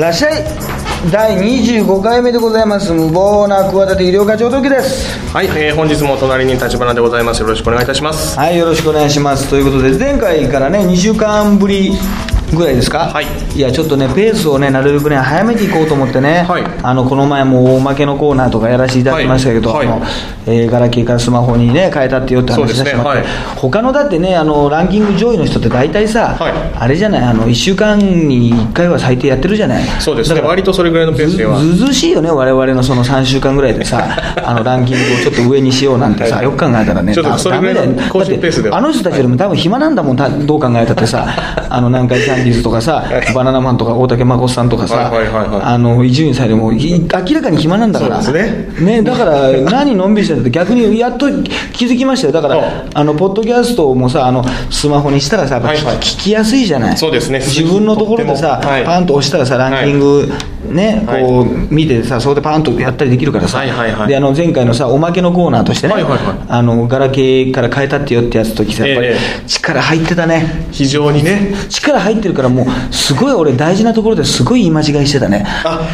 らっしゃい。第25回目でございます。無謀な企て医療課長時です。はい、えー本日も隣に立花でございます。よろしくお願いいたします。はいよろしくお願いします。ということで前回からね2週間ぶりぐらいですか？はい。いやちょっとねペースをねなるべくね早めていこうと思ってね、はい。あのこの前もおまけのコーナーとかやらせていただきましたけど、はい。はいあのえーガラケーからスマホにね変えたってよって話してしまって、ねはい。他のだってねあのランキング上位の人って大体さ、はい。あれじゃないあの1週間に1回は最低やってるじゃない。そうですね。だから割とそれぐらいのペースでは。ずずうしいよね我々のその3週間ぐらいでさ あのランキングをちょっと上にしようなんてさ、はい。よく考えたらね。ちょっとだそれぐらいの更新ペースであの人たちよりも多分暇なんだもんたどう考えたってさ あの南海キャンディーズとかさバナナマンとか大竹まこさんとかさ伊集院さんよりもい明らかに暇なんだから。そうですね。だから 何のんびりしてるって逆にやっと気づきましたよ。だからああのポッドキャストもさあのスマホにしたらさはいはい。聞きやすいじゃない？そうですね。自分のところでさ、はい。パンと押したらさランキング、ね、はい。こう見てさそこでパンとやったりできるからさ、はいはいはい。であの前回のさおまけのコーナーとしてね、はいはいはい。あのガラケーから変えたってよってやつときさやっぱりえ力入ってたね。非常にね。力入ってるからもうすごい俺大事なところですごい言い間違いしてたね。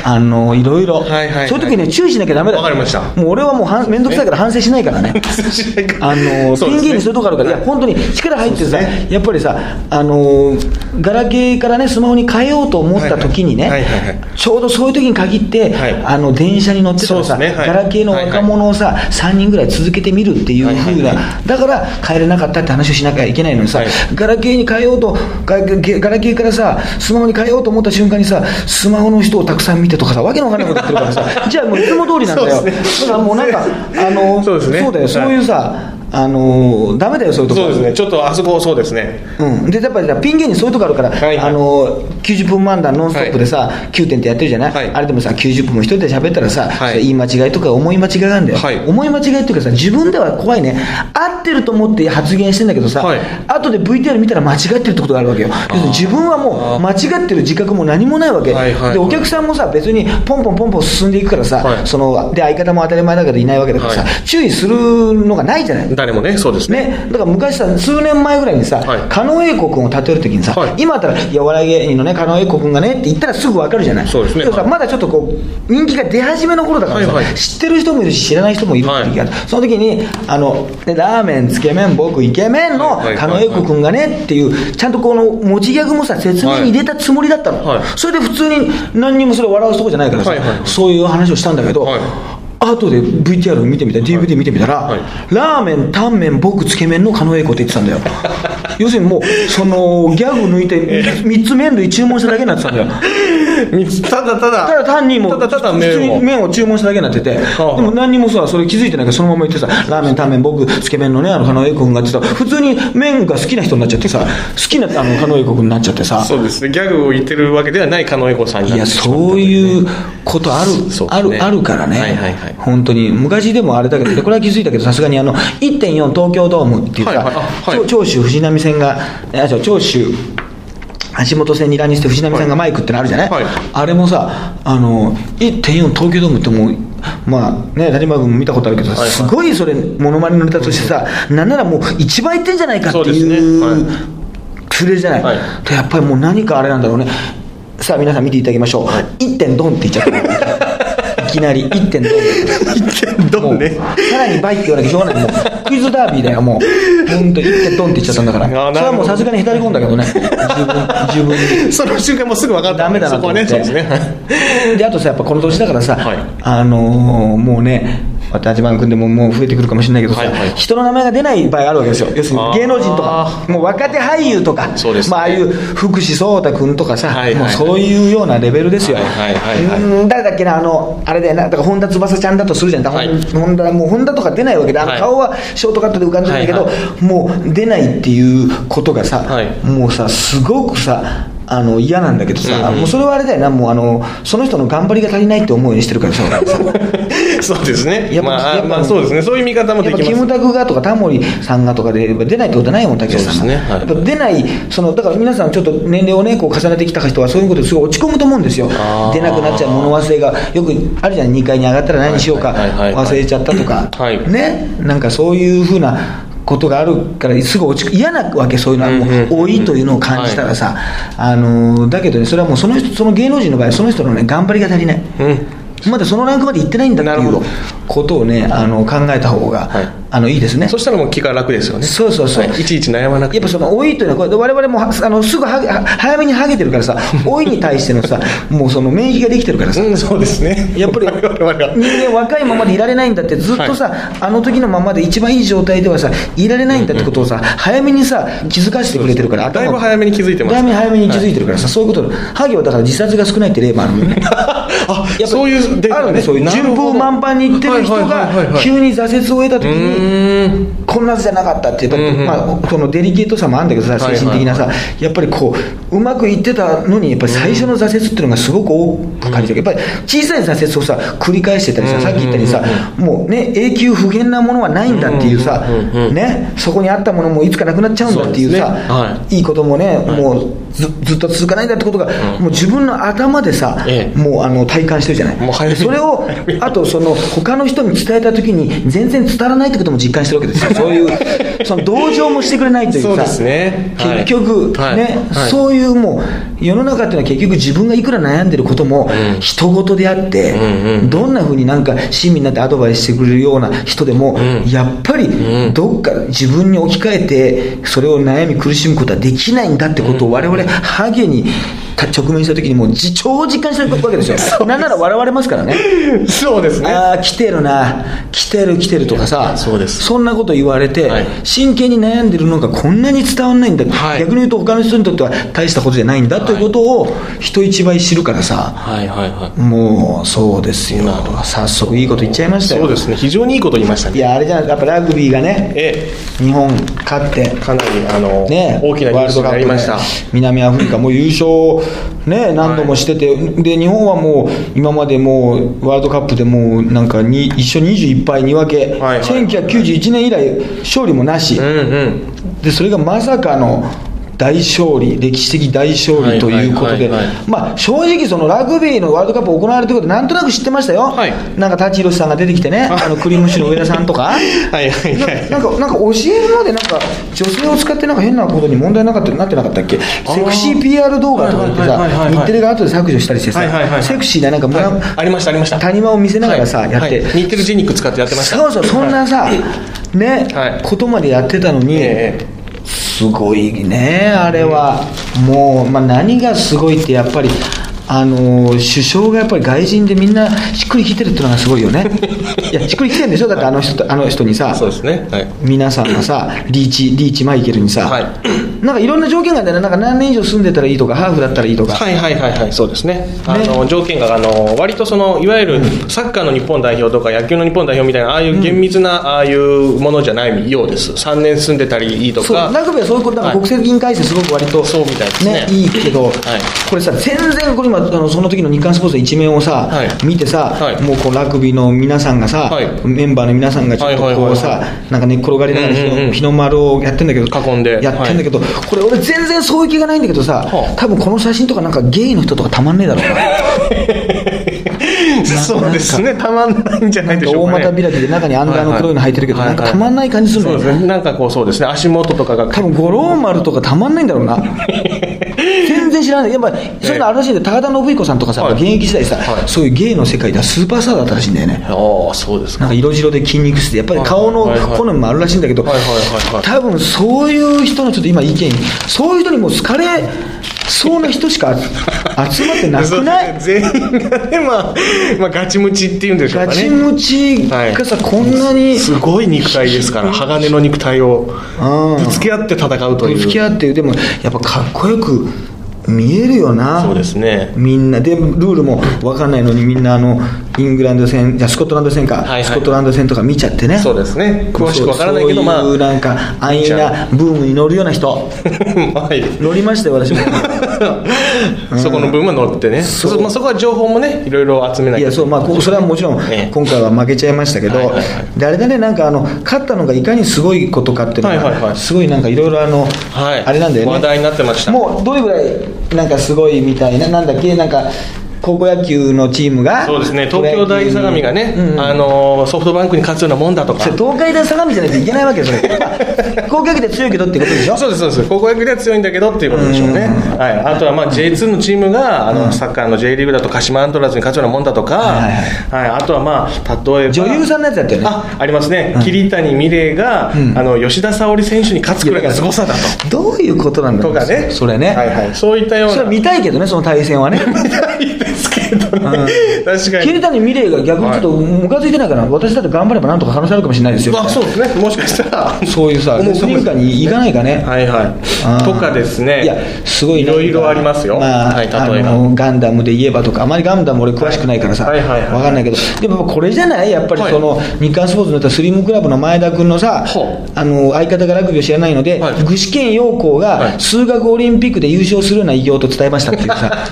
あ。のいろいろ、はいはいはい。そういう時ね注意しなきゃダメだ。よわかりました。もう俺はもう面倒くさいから反省しないからね。あのそうですね。ピン芸にそういうとこあるから、い。や、本当に力入ってさ、やっぱりさ、あのーガラケーからね、スマホに変えようと思った時にね、はいはいはい。はいちょうどそういう時に限って、はい。あの電車に乗ってたらさ、ガラケーの若者をさ、3人ぐらい続けてみるっていうはいはい風な、だから変えれなかったって話をしなきゃいけないのにさ、はい。ガラケーに変えようとガラケー、ガラケーからさ、スマホに変えようと思った瞬間にさ、スマホの人をたくさん見てとかさ、わけのわかんないこと言ってるからさ、じゃあもういつも通りなんだよ。ね。だからもうなんか、あのそうですね。だよ、はい。そういうさ、あのダメだよ、そういうとこ。そうですね。ちょっとあそこそうですね。うん、でやっぱりピン芸にそういうとこあるから、はいはい。あの90分漫談ノンストップでさ、9点ってやってるじゃない、はい。あれでもさ、90分も一人で喋ったらさ、はい。言い間違いとか思い間違いがあるんだよ、はい。思い間違いっていうかさ、自分では怖いね、合ってると思って発言してんだけどさ、はい。後で VTR 見たら間違ってるってことがあるわけよ、自分はもう間違ってる自覚も何もないわけ、はいはいでお客さんもさ、別にポンポンポンポン進んでいくからさ、はい。そので相方も当たり前だけどいないわけだからさ、はい。注意するのがないじゃない？誰もねそうですね。ね、だから昔さ、数年前ぐらいにさ、はい。狩野英孝君を例えるときにさ、はい。今だったら、いや、お笑い芸人のね、狩野英孝君がねって言ったらすぐ分かるじゃない、そうですね。もさはい。まだちょっとこう、人気が出始めの頃だからさ、知ってる人もいるし、知らない人もいるって時がある、その時にあのでラーメン、つけ麺、僕、イケメンの狩野英孝君がねっていう、ちゃんとこの持ちギャグもさ、説明に入れたつもりだったの、はい。それで普通に何にもそれ笑うとこじゃないからさ、そういう話をしたんだけど、はい後で VTR 見てみた、DVD 見てみたら、はい。ラーメン、タンメン、僕、つけ麺の狩野英孝って言ってたんだよ。要するにもう、そのギャグ抜いて、3つ麺類注文しただけになってたんだよ。みただただ。ただ単にもう、ただただ麺を。麺を注文しただけになってて、であ。も何にもさ、それ気づいてないから、そのまま言ってさ、ラーメン、タンメン、僕、つけ麺のね、あの、狩野英孝君がってさ、普通に麺が好きな人になっちゃってさ、好きなあの狩野英孝君になっちゃってさ、そうですね。ギャグを言ってるわけではない狩野英孝さんにいや、なってしまったそういうことある、ね。ある、あるからね、はいはいはい本当に、昔でもあれだけど、でこれは気づいたけど、さすがにあの1.4東京ドームっていうさ、はいはい。あはい。長長州藤波線が、長州橋本線に乱にして藤波さんがマイクってのあるじゃない、はい。あれもさ、あの1.4東京ドームってもう、まあね、谷間君も見たことあるけど、はいはい。すごいそれ、モノマネのネタとしてさ、なんならもう一番いってんじゃないかっていう、ね。はい。フレーズじゃない、はい。でやっぱりもう何かあれなんだろうね。さあ皆さん見ていただきましょう、1点ドンって言っちゃった。いきなり1点ドン。1点ドンね。さらに倍って言わなきゃしょうがない。もうクイズダービーだよもう本当1点ドンって言っちゃったんだから。それはもうさすがにへたり込んだけどね。自分自分。にその瞬間もうすぐ分かった。ダメだなそこはねと思って。そうですね。であとさやっぱこの年だからさ、はい。あのーもうねまた島君でももう増えてくるかもしれないけどさ、はいはい。人の名前が出ない場合あるわけですよ。要するに芸能人とかあもう若手俳優とかそうですね。まあ、ああいう福士蒼太君とかさ、はいはい。はいもうそういうようなレベルですよ、はい誰だっけなあのあれだよなだから本田翼ちゃんだとするじゃん、はい。本田もう本田とか出ないわけであのはい。顔はショートカットで浮かんでるんだけど、はい。もう出ないっていうことがさ、はい。もうさすごくさあの嫌なんだけどさ、もうそれはあれだよなもうあのその人の頑張りが足りないって思うようにしてるからさ そうですね。やっぱまあやっぱまあそうですね。そういう見方もできます。キムタクがとかタモリさんがとかで出ないってことはないもん竹内さんがそうですね。はい。出ないそのだから皆さんちょっと年齢をねこう重ねてきた人はそういうことですごい落ち込むと思うんですよ。出なくなっちゃう物忘れが。よくあるじゃん2階に上がったら何しようか。忘れちゃったとか。はい。ね？なんかそういうふうなことがあるからすぐ落ち嫌なわけそういうのはもう多いというのを感じたらさ、あのだけどねそれはもうその人その芸能人の場合その人のね頑張りが足りない、うん。まだそのランクまで行ってないんだっていうことをねあの考えた方が、はいあのいいですね。そしたらもう気が楽ですよね。そうそうそう、はいいちいち悩まなくて。やっぱその老いというのはこれ我々もはあのすぐは早めにハゲてるからさ 老いに対してのさもうその免疫ができてるからさ。うんそうですね。やっぱり人間若いままでいられないんだってずっとさ、あの時のままで一番いい状態ではさいられないんだってことをさ早めにさ気づかせてくれてるからだいぶ早めに気づいてます。だいぶ早めに気づいてるからさ、そういうこと。ハゲはだから自殺が少ないって例もあるのよね。あやっぱそういうあるねそういう順風満帆にいってる人はいはいはいはいはい。が急に挫折を得た時うこんなじゃなかったってやっぱり、うまあ、そのデリケートさもあるんだけどさ精神的なさ、やっぱりこううまくいってたのにやっぱり最初の挫折っていうのがすごく多く感じてるやっぱり小さい挫折をさ繰り返してたりさ、うんさっき言ったようにさ、もうね永久不変なものはないんだっていうさ、ね、そこにあったものもいつかなくなっちゃうんだっていうさね。はい。いいこともね、もうずずっと続かないんだってことが、もう自分の頭でさ、ええ。もうあの体感してるじゃない。それをあとその他の人に伝えた時に全然伝わらないってことも実感してるわけですよ。そういうその同情もしてくれないというかそうですね。はい結局、はい。ね、はい。そういうもう世の中っていうのは結局自分がいくら悩んでることもうん。人事であって、うんうん。どんなふうになんか親身になってアドバイスしてくれるような人でも、うん。やっぱりん。どっか自分に置き換えてそれを悩み苦しむことはできないんだってことを我々ハゲに直面した時にもうじ超実感してるわけですよ。なんなら笑われますからね。そうですね。ああ来てるな来てる来てるとかさそうです。そんなこと言われて、はい。真剣に悩んでるのがこんなに伝わんないんだ、はい。逆に言うと他の人にとっては大したことじゃないんだということを人一倍知るからさはいはいはもうそうですよ。早速いいこと言っちゃいましたよ。そうですね。非常にいいこと言いましたね。いやあれじゃやっぱラグビーがねえ日本勝ってえかなりあの、ね、大きなニュースになりました。南アフリカも優勝、ね、何度もしてて、で日本はもう今までもうワールドカップでもうなんかに一緒21敗2分け、はいはい1991年以来勝利もなし、うんうん。でそれがまさかの大勝利、歴史的大勝利ということでまあ正直、そのラグビーのワールドカップ行われてること、なんとなく知ってましたよ、はい。なんか舘ひろしさんが出てきてね、あのクリームシチューの上田さんとか。はいはいはい。ななんかなんか教えるまでなんか女性を使ってなんか変なことに問題なかったなってなかったっけ？セクシー PR 動画とか言ってさ日テレが後で削除したりしてさ、セクシーななんか、はい。ありましたありました。谷間を見せながらさ、はいやって、はい日テレジェニック使ってやってました。そうそうそんなさね、はい。ことまでやってたのに、ええすごいねあれは、もう、まあ、何がすごいってやっぱりあの首相がやっぱり外人でみんなしっくりきてるってのがすごいよね。いやしっくりきてるんでしょ？だってあの人とあの人にさそうですね。はい。皆さんがさリーチリーチマイケルにさ、はいなんかいろんな条件があるんだよねなんか何年以上住んでたらいいとかハーフだったらいいとか、はいはいはいはい。そうですね。あの条件があの割とそのいわゆるサッカーの日本代表とか野球の日本代表みたいなああいう厳密なああいうものじゃないようです。3年住んでたりいいとか。ラグビーはそういうことだからはい。国籍に関してすごく割と、そうみたいですね。いいけど、これさ全然これ今あのその時の日刊スポーツの一面をさ、はい。見てさ、はい。もうこうラグビーの皆さんがさ、はい。メンバーの皆さんがちょっとはいはいはいはい。こうさ、なんか寝っ転がりながら日の,、日の丸をやってんだけど囲んで。やってんだけど、これ俺全然そういう気がないんだけどさ、はあ。多分この写真とかなんかゲイの人とかたまんねえだろうな そうですね。たまんないんじゃないでしょうか、ね、大股開きで中にアンダーの黒いの履いてるけど、はいはい。なんかたまんない感じするんだよねそうですね。なんかこうそうですね。足元とかが多分五郎丸とかたまんないんだろうな。全然知らない。やっぱそういうのあるらしいんで高田信彦さんとかさ、はい。現役時代さ、はい。そういう芸の世界ではスーパースターだったらしいんだよね。ああそうですか。なんか色白で筋肉質でやっぱり顔のはいはい。はい好みもあるらしいんだけど、はいはいはいはい。多分そういう人のちょっと今意見そういう人にもう好かれそうな人しか集まってなくない？全員がね、まあ、まあガチムチっていうんでしょうかね。ガチムチがさ、こんなにすごい肉体ですから鋼の肉体をうんぶつけ合って戦うという。ぶつけ合ってでもやっぱかっこよく見えるよな。そうですね。みんな。でルールも分かんないのにみんなあのイングランド戦じゃあスコットランド戦か、はいはい。スコットランド戦とか見ちゃってね。そうですね。詳しくわからないけどまあそういうなんか安易なブームに乗るような人。はい乗りましたよ私も。そこの部分は乗ってね。そう。そまあ、そこは情報もねいろいろ集めないいやそう。まあこそれはもちろんええ。今回は負けちゃいましたけど、はいはいはい。はいはいはい。すごいなんかいろいろあの、はい。あれなんだよね。話題になってました。もうどれぐらいなんかすごいみたいななんだっけなんか高校野球のチームがそうですね。東京大相模がね、うんあのソフトバンクに勝つようなもんだとか。東海大相模じゃないといけないわけよそれ 高校野球で強いけどってことでしょ？そうですそうです。高校野球では強いんだけどっていうことでしょうね、はい、あとはまあ J2 のチームがあのサッカーの J リーグだと鹿島アントラーズに勝つようなもんだとか、はいはいあとはまあ例えば女優さんのやつやったよね。あありますね、桐谷美玲が、あの吉田沙保里選手に勝つくらいの凄さだと。どういうことなんだろうとかね。それね、はいはい、そういったような。それは見たいけどねその対戦はね。いですけどね、確かに。桐谷美玲が逆にちょっとムカついてないから、私だって頑張ればなんとか可能性あるかもしれないですよ。まあそうですね。もしかしたら。そういうさスリング界に行かないかね。はいはい。とかですね。いやすごいねいろいろありますよ、まあ、はい、例えあばのガンダムで言えばとかあまりガンダム俺詳しくないからさ、はいはいはい。はいわかんないけど。でもこれじゃない？やっぱりはい。その、日刊スポーツのスリムクラブの前田君のさあの相方がラグビーを知らないので、はい。具志堅用高はがい。数学オリンピックで優勝するような偉業と伝えましたっていうさ。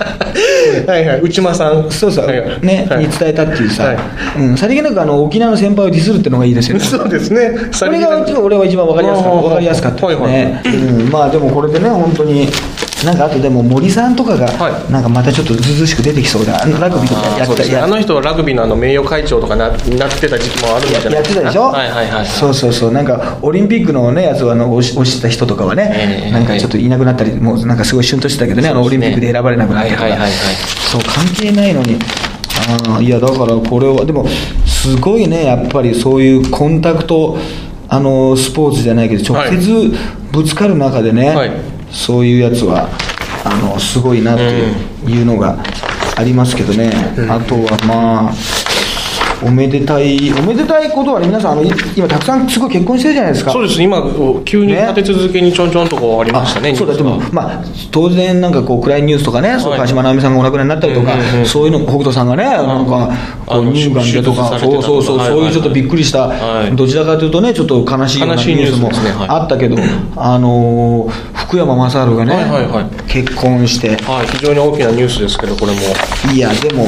はいはい内間さん。そうそう、はい。ね、はい。に伝えたっていうさ、はい。うん、さりげなくあの沖縄の先輩をディスるっていうのがいいですよね。そうですね。それが俺は一番分かりやすかった。あー。分かりやすかったですはいね、うん、まあでもこれでね本当になんかあとでも森さんとかがはい。なんかまたちょっとずうずうしく出てきそうだ。あのラグビーとかやったやあの人はラグビーのあの名誉会長とかななってた時期もあるんじゃな。いやってたでしょ、はいはいはいそうそうそう。なんかオリンピックのねやつをあの押し押した人とかはね、ええなんかちょっといなくなったりもうなんかすごいシュンとしてたけどねあのオリンピックで選ばれなくなったとか、そう関係ないのに。あーいやだからこれはでもすごいねやっぱりそういうコンタクトあのスポーツじゃないけど直接ぶつかる中でね、はいそういうやつはあのすごいなっていうのがありますけどね、あとはまあおめでたいおめでたいことはね皆さんあのい今たくさんすごい結婚してるじゃないですか。そうです。今急にね立て続けにちょんちょんとこうありましたねあそうだでもまあ当然なんかこう暗いニュースとかね、そうはい鹿島直美さんがお亡くなりになったりとか、うんうんうん。そういうの北斗さんがね、なんかこう乳がんでとかそうそうそう、はいはいそういうちょっとびっくりした、はい。どちらかというとねちょっと悲しいようなニュースもあったけど、あのー福山雅治がね、はいはいはい。結婚して。はい非常に大きなニュースですけどこれも。いやでも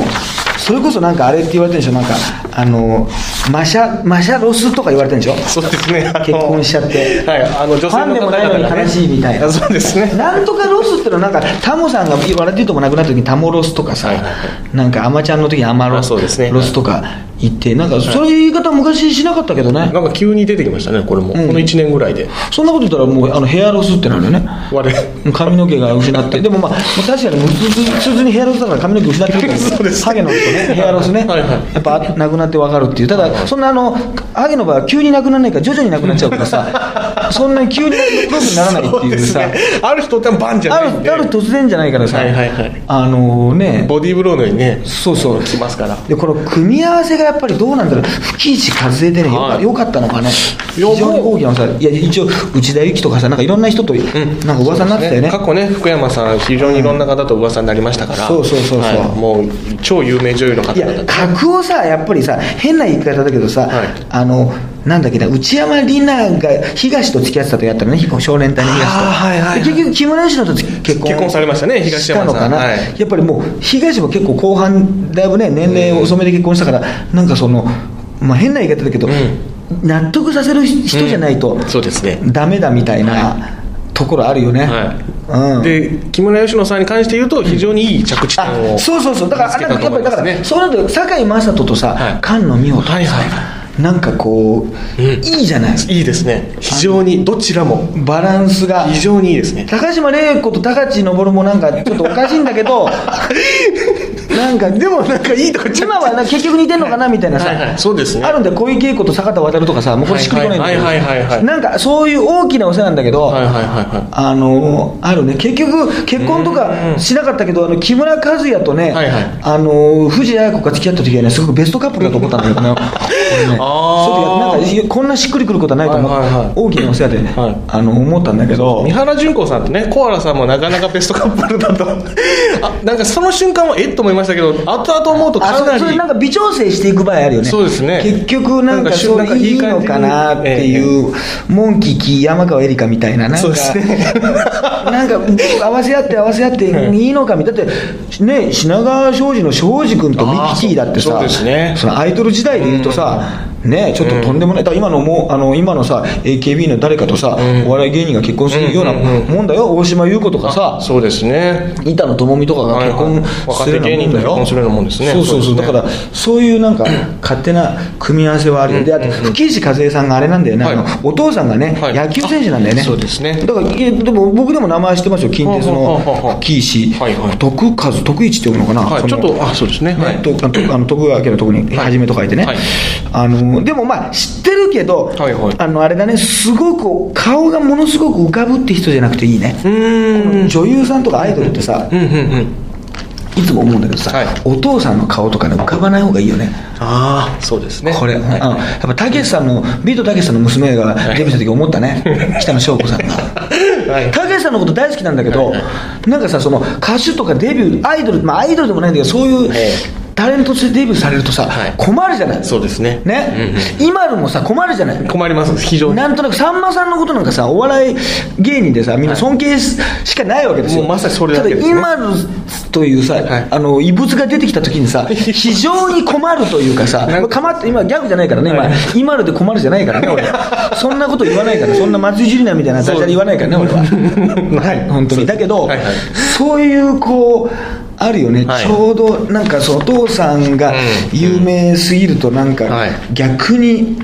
それこそなんかあれって言われてるんでしょ？なんかあのマシャマシャロスとか言われてるんでしょ？そうですね。結婚しちゃって。はいあの女性ファンでのもないのに悲しいみたいな。あそうですね。なんとかロスってのはなんかタモさんが言われてるともなくなった時にタモロスとかさ、はいなんかアマちゃんの時にアマロあそうですねロスとか言ってなんかそういう言い方昔しなかったけどね、なんか急に出てきましたねこれも、うん。この1年ぐらいで。そんなこと言ったらもうあのヘアロスってなるよね。髪の毛が失って。でもまあ確かに普通普通にヘアロスだから髪の毛失ってる そうです。ハゲの人ねヘアロスね、はいはい。やっぱなくなって分かるっていう。ただそんなあのハゲの場合は急になくならないから徐々になくなっちゃうからさ そんなに急に黒くならないっていうさ。ね。ある人ってバンじゃあないんで。るある突然じゃないからさ、はいはいはい。あのね。ボディーブローのようにねそうそう。来ますから。でこの組み合わせがやっぱりどうなんだろう。吹石和恵でねよか,、はい。よかったのかね非常に大きなさいや一応内田有紀とかさなんかいろんな人となんか噂になってたよね,、過去ね福山さん非常にいろんな方と噂になりましたから、そうそうそうそう。はい。もう超有名女優の方いや格をさやっぱりさ変な言い方だけどさ、はい。あのなんだっけな内山里奈が東と付き合ってたとやったのね少年隊の東と、はいはい結局木村佳乃と結婚。結婚されましたね東山さん。したのかな、はい。やっぱりもう東も結構後半だいぶね年齢を遅めで結婚したから、なんかその、まあ、変な言い方だけど、納得させる人じゃないと、うん。そうですね。ダメだみたいな、はところあるよね、はい。うん、で木村佳乃さんに関して言うと非常にいい着地点をあそうそうそう。だからあれやっぱりだから、ねそうなると堺雅人とさ、はい。菅野美穂とかさ、はいはいなんかこう、うん。いいじゃない。いいですね。非常にどちらも。バランスが。非常にいいですね。高島玲子と高知昇もなんかちょっとおかしいんだけど なんかでもなんかいいとか今はな結局似てんのかなみたいなさ、はいはい。そうですね。あるんで小池栄子と坂田渉とかさもうこれしっくりこないんだけど、はいはいはいはい。はいなんかそういう大きなお世話なんだけど、はいはいはいはい。あのあるね。結局結婚とかしなかったけどあの木村和也とね、はいはい。あの藤あや子が付き合った時はねすごくベストカップルだと思ったんだけど ね。俺ねあなんかこんなしっくりくることはないと思う、はいはいはい。大きなお世話で、はい。あの思ったんだけど。三原純子さんとねコアラさんもなかなかベストカップルだと。あなんかその瞬間はえっと思いましたけど後々思うとかなりれそれなんか微調整していく場合あるよね。そうですね。結局なんかそれいいのかなっていう、モンキーキー山川エリカみたいななんかなんか合わせ合って合わせ合っていいのかみたいなだってね品川庄司の庄司君とミッキーだってさあーそうそうですね。そのアイドル時代で言うとさ、ねちょっととんでもない、だから今のもうあの今のさ AKB の誰かとさ、お笑い芸人が結婚するようなもんだよ、大島優子とかさ。そうですね。板野友美とかが結婚するようなもんだはいはいするようなもんですね。そうそうそう。そうね。だからそういうなんか勝手な組み合わせはあるよ、であと吹石和恵さんがあれなんだよね、あのはいお父さんがね、はい。野球選手なんだよね。そうですね。だからでも僕でも名前知ってますよ。近鉄の吹石。はいはい。徳和徳一って呼ぶのかな、ちょっとあそうですね。はい。ね、とあのあの徳川家のとこに「はじめ」と書いてね、はいでもまあ知ってるけど、はいはい。あのあれだねすごく顔がものすごく浮かぶって人じゃなくていいね。うーん。女優さんとかアイドルってさうんうんうん。いつも思うんだけどさ、はい。お父さんの顔とかね浮かばない方がいいよね。ああそうですね。これ、はい。うんやっぱたけしさんのビートたけしさんの娘がデビューした時思ったね、北野翔子さんが。はい。たけしさんのこと大好きなんだけど、なんかさその歌手とかデビューアイドルまあアイドルでもないんだけどそういうえタレントとしてデビューされるとさ、はい。困るじゃない？そうですね。ね、今でもさ困るじゃない？困ります非常に。なんとなくさんまさんのことなんかさお笑い芸人でさみんな尊敬ししかないわけですよ。もうまさにそれだけですね。ただ今のというさ、はい。あの異物が出てきた時にさ 非常に困るというかさか。かまって今ギャグじゃないからね今、はい。今。ので困るじゃないからね俺 そんなこと言わないからそんな松井樹里奈みたいなダジャレ言わないからね俺は。はい本当に。だけど、はいはい。そういうこうあるよね、はい。ちょうどなんかそのお父さんがうん。有名すぎるとなんかはい。逆に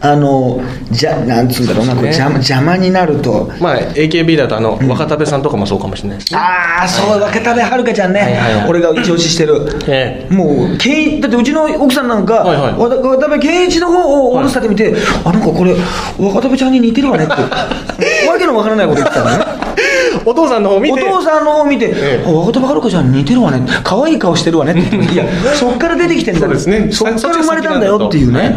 あのじゃなんつうんだろうな、こう邪魔邪魔になると。まあ AKB だとあの若田部さんとかもそうかもしれないですね。ああそう若田部遥ちゃんね、はいはいはい。俺が一押ししてる、えもう健一だってうちの奥さんなんか、はいはい。わた渡辺健一の方をオールスターで見て、あなんかこれ若田部ちゃんに似てるわねって。わけのわからないこと言ってたのねお父さんの方見て。お父さんの方見て、ええ。あ若田部遥ちゃんに似てるわね。可愛い顔してるわね。って いやそっから出てきてんだ。そうですね。そっから生まれたんだよっていうね、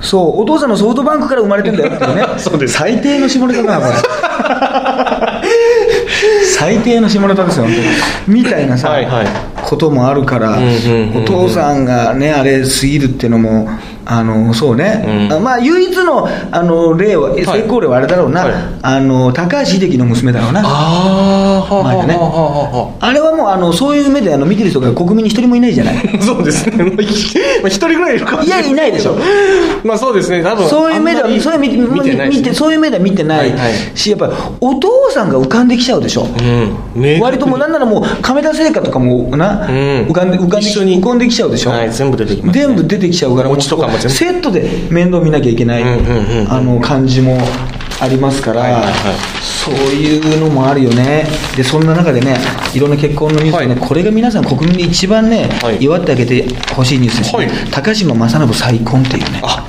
そうお父さんのソフトバンクから生まれてんだよっていうね。そうです。最低の下ネタだなこれ。最低の下ネタですよ本当に。みたいなさ、こともあるから、お父さんがねあれすぎるっていうのもあのそうね、うん。あまあ唯一のあの例は成功例はあれだろうな、はい。あの高橋秀樹の娘だろうな。ああ前ね。はあれはもうあのそういう目であの見てる人が国民に一人もいないじゃない。あ そうですね。一人ぐらいいるかもい。やいないでしょ。まあそうですね。多分そういう目ではそういう見て見てないね見てそういう目では見てない。はいはい。しやっぱりお父さんが浮かんできちゃうでしょ、うん。割ともうなんならもう亀田製菓とかもな、うん。浮かんで浮かんで一緒に。浮かんできちゃうでしょ、はい全部出てきますね。全部出てきちゃうから餅とかもセットで面倒見なきゃいけない、感じもありますから、はいはいはい。そういうのもあるよね。でそんな中でねいろんな結婚のニュースでね、はい。これが皆さん国民で一番ね、はい。祝ってあげてほしいニュースですね、はい。高島正信再婚っていうね。あ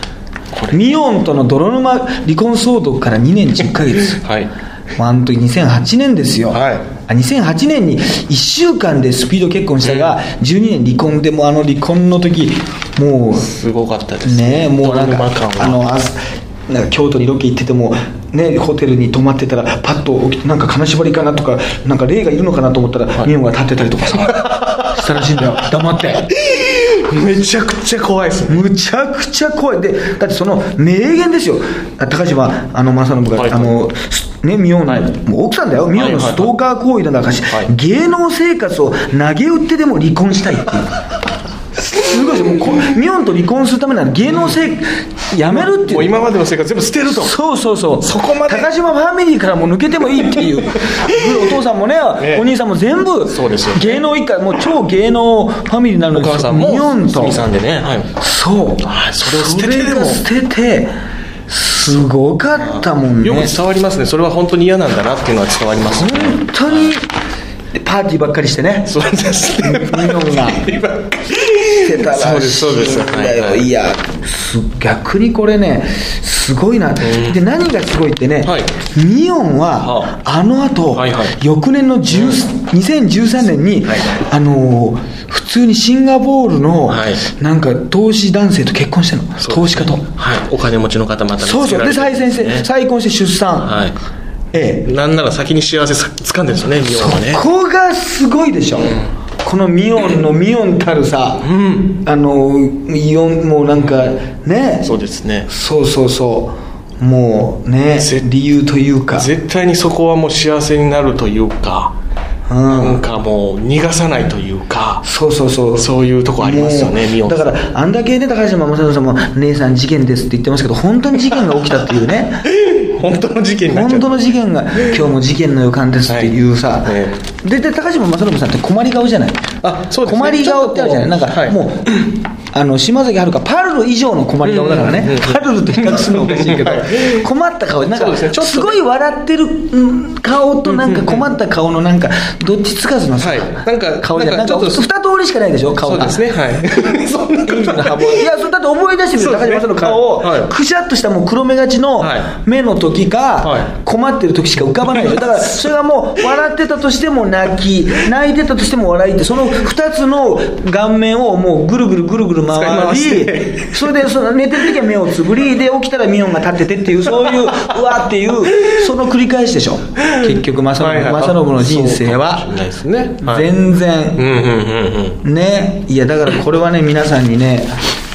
これ。ミオンとの泥沼離婚騒動から2年10ヶ月。はい。まああの時2008年ですよ、はい。あ2008年に1週間でスピード結婚したが、12年離婚でもあの離婚の時もすごかったです。うねもうなんかあのあなんか京都にロケ行ってても、ね、ホテルに泊まってたらパッと起きてなんか金縛りかなとかなんか霊がいるのかなと思ったら、ミオンが立ってたりとかさ。したらしいんだよ。黙って。めちゃくちゃ怖いですね。むちゃくちゃ怖い。でだってその名言ですよ。高島あの正信が、はい。あのすねミオンの、もう奥さんだよ。ミオンのストーカー行為の中し、はい。芸能生活を投げ打ってでも離婚したいっていう。すごいですよ。もうこミオンと離婚するためなら芸能生やめるっていう。もう今までの生活全部捨てると。そうそうそう。そこまで。高島ファミリーからも抜けてもいいっていう。お父さんもねね。お兄さんも全部そうですよ。芸能一家もう超芸能ファミリーになるのおに母さんもミオンと。さんでね。はい。そう、はい。それを捨ててでも。捨ててすごかったもんね。よく伝わりますね。それは本当に嫌なんだなっていうのは伝わりますね。本当に。でパーティーばっかりしてね。そうですね。ミオンがしてたらしいんだよそうですそうです。はいはい。いやす逆にこれねすごいな、で何がすごいってね、はい。ミオンははあ。の後、はいはい。翌年の10 2013年に、はい。あのー普通にシンガポールの、はい。なんか投資男性と結婚してるの、投資家と。はい。お金持ちの方また見つけそうそう。で再選して、ね。再婚して出産、はい。ええ。なんなら先に幸せさ掴んでるんですよねミオンはね。ここがすごいでしょ、このミオンのミオンたるさ、あのイオンもうなんかね。そうですね。そうそうそう。もうねぜ理由というか。絶対にそこはもう幸せになるというかなんかもう逃がさないというかそうそうそう。そういうとこありますよねミオだからあんだけね高島正人さんも「姉さん事件です」って言ってますけど本当に事件が起きたっていうね 本当の事件本当の事件が今日も事件の予感ですってい。うさ、はいえ。でで高島正信さんって困り顔じゃない。あそうですね。困り顔ってあるじゃない。なんか、はい。もうあの島崎遥香パルル以上の困り顔だからね、パルルと比較するのおかしいけど、はい。困った顔。なんかすね。ちょっとすごい笑ってるうん顔となんか困った顔のなんかどっちつかずのさ、はい。なんか顔じゃなん。かなんかちょっと二通りしかないでしょ顔が。そうですね。はい。そんないやそれだって思い出してみる。そうですね。高島さんの顔を、くしゃっとしたもう黒目がちのはい。目の時か、はい。困ってる時しか浮かばないでしょ。だから それがもう笑ってたとしても泣き泣いてたとしても笑いってその2つの顔面をもうぐるぐるぐるぐる回使い回しそれでその寝てる時は目をつぶりで起きたらミオンが立っててっていうそういううわっていうその繰り返しでしょ。結局正信,、正信の人生は全然、ね。いやだからこれはね皆さんにね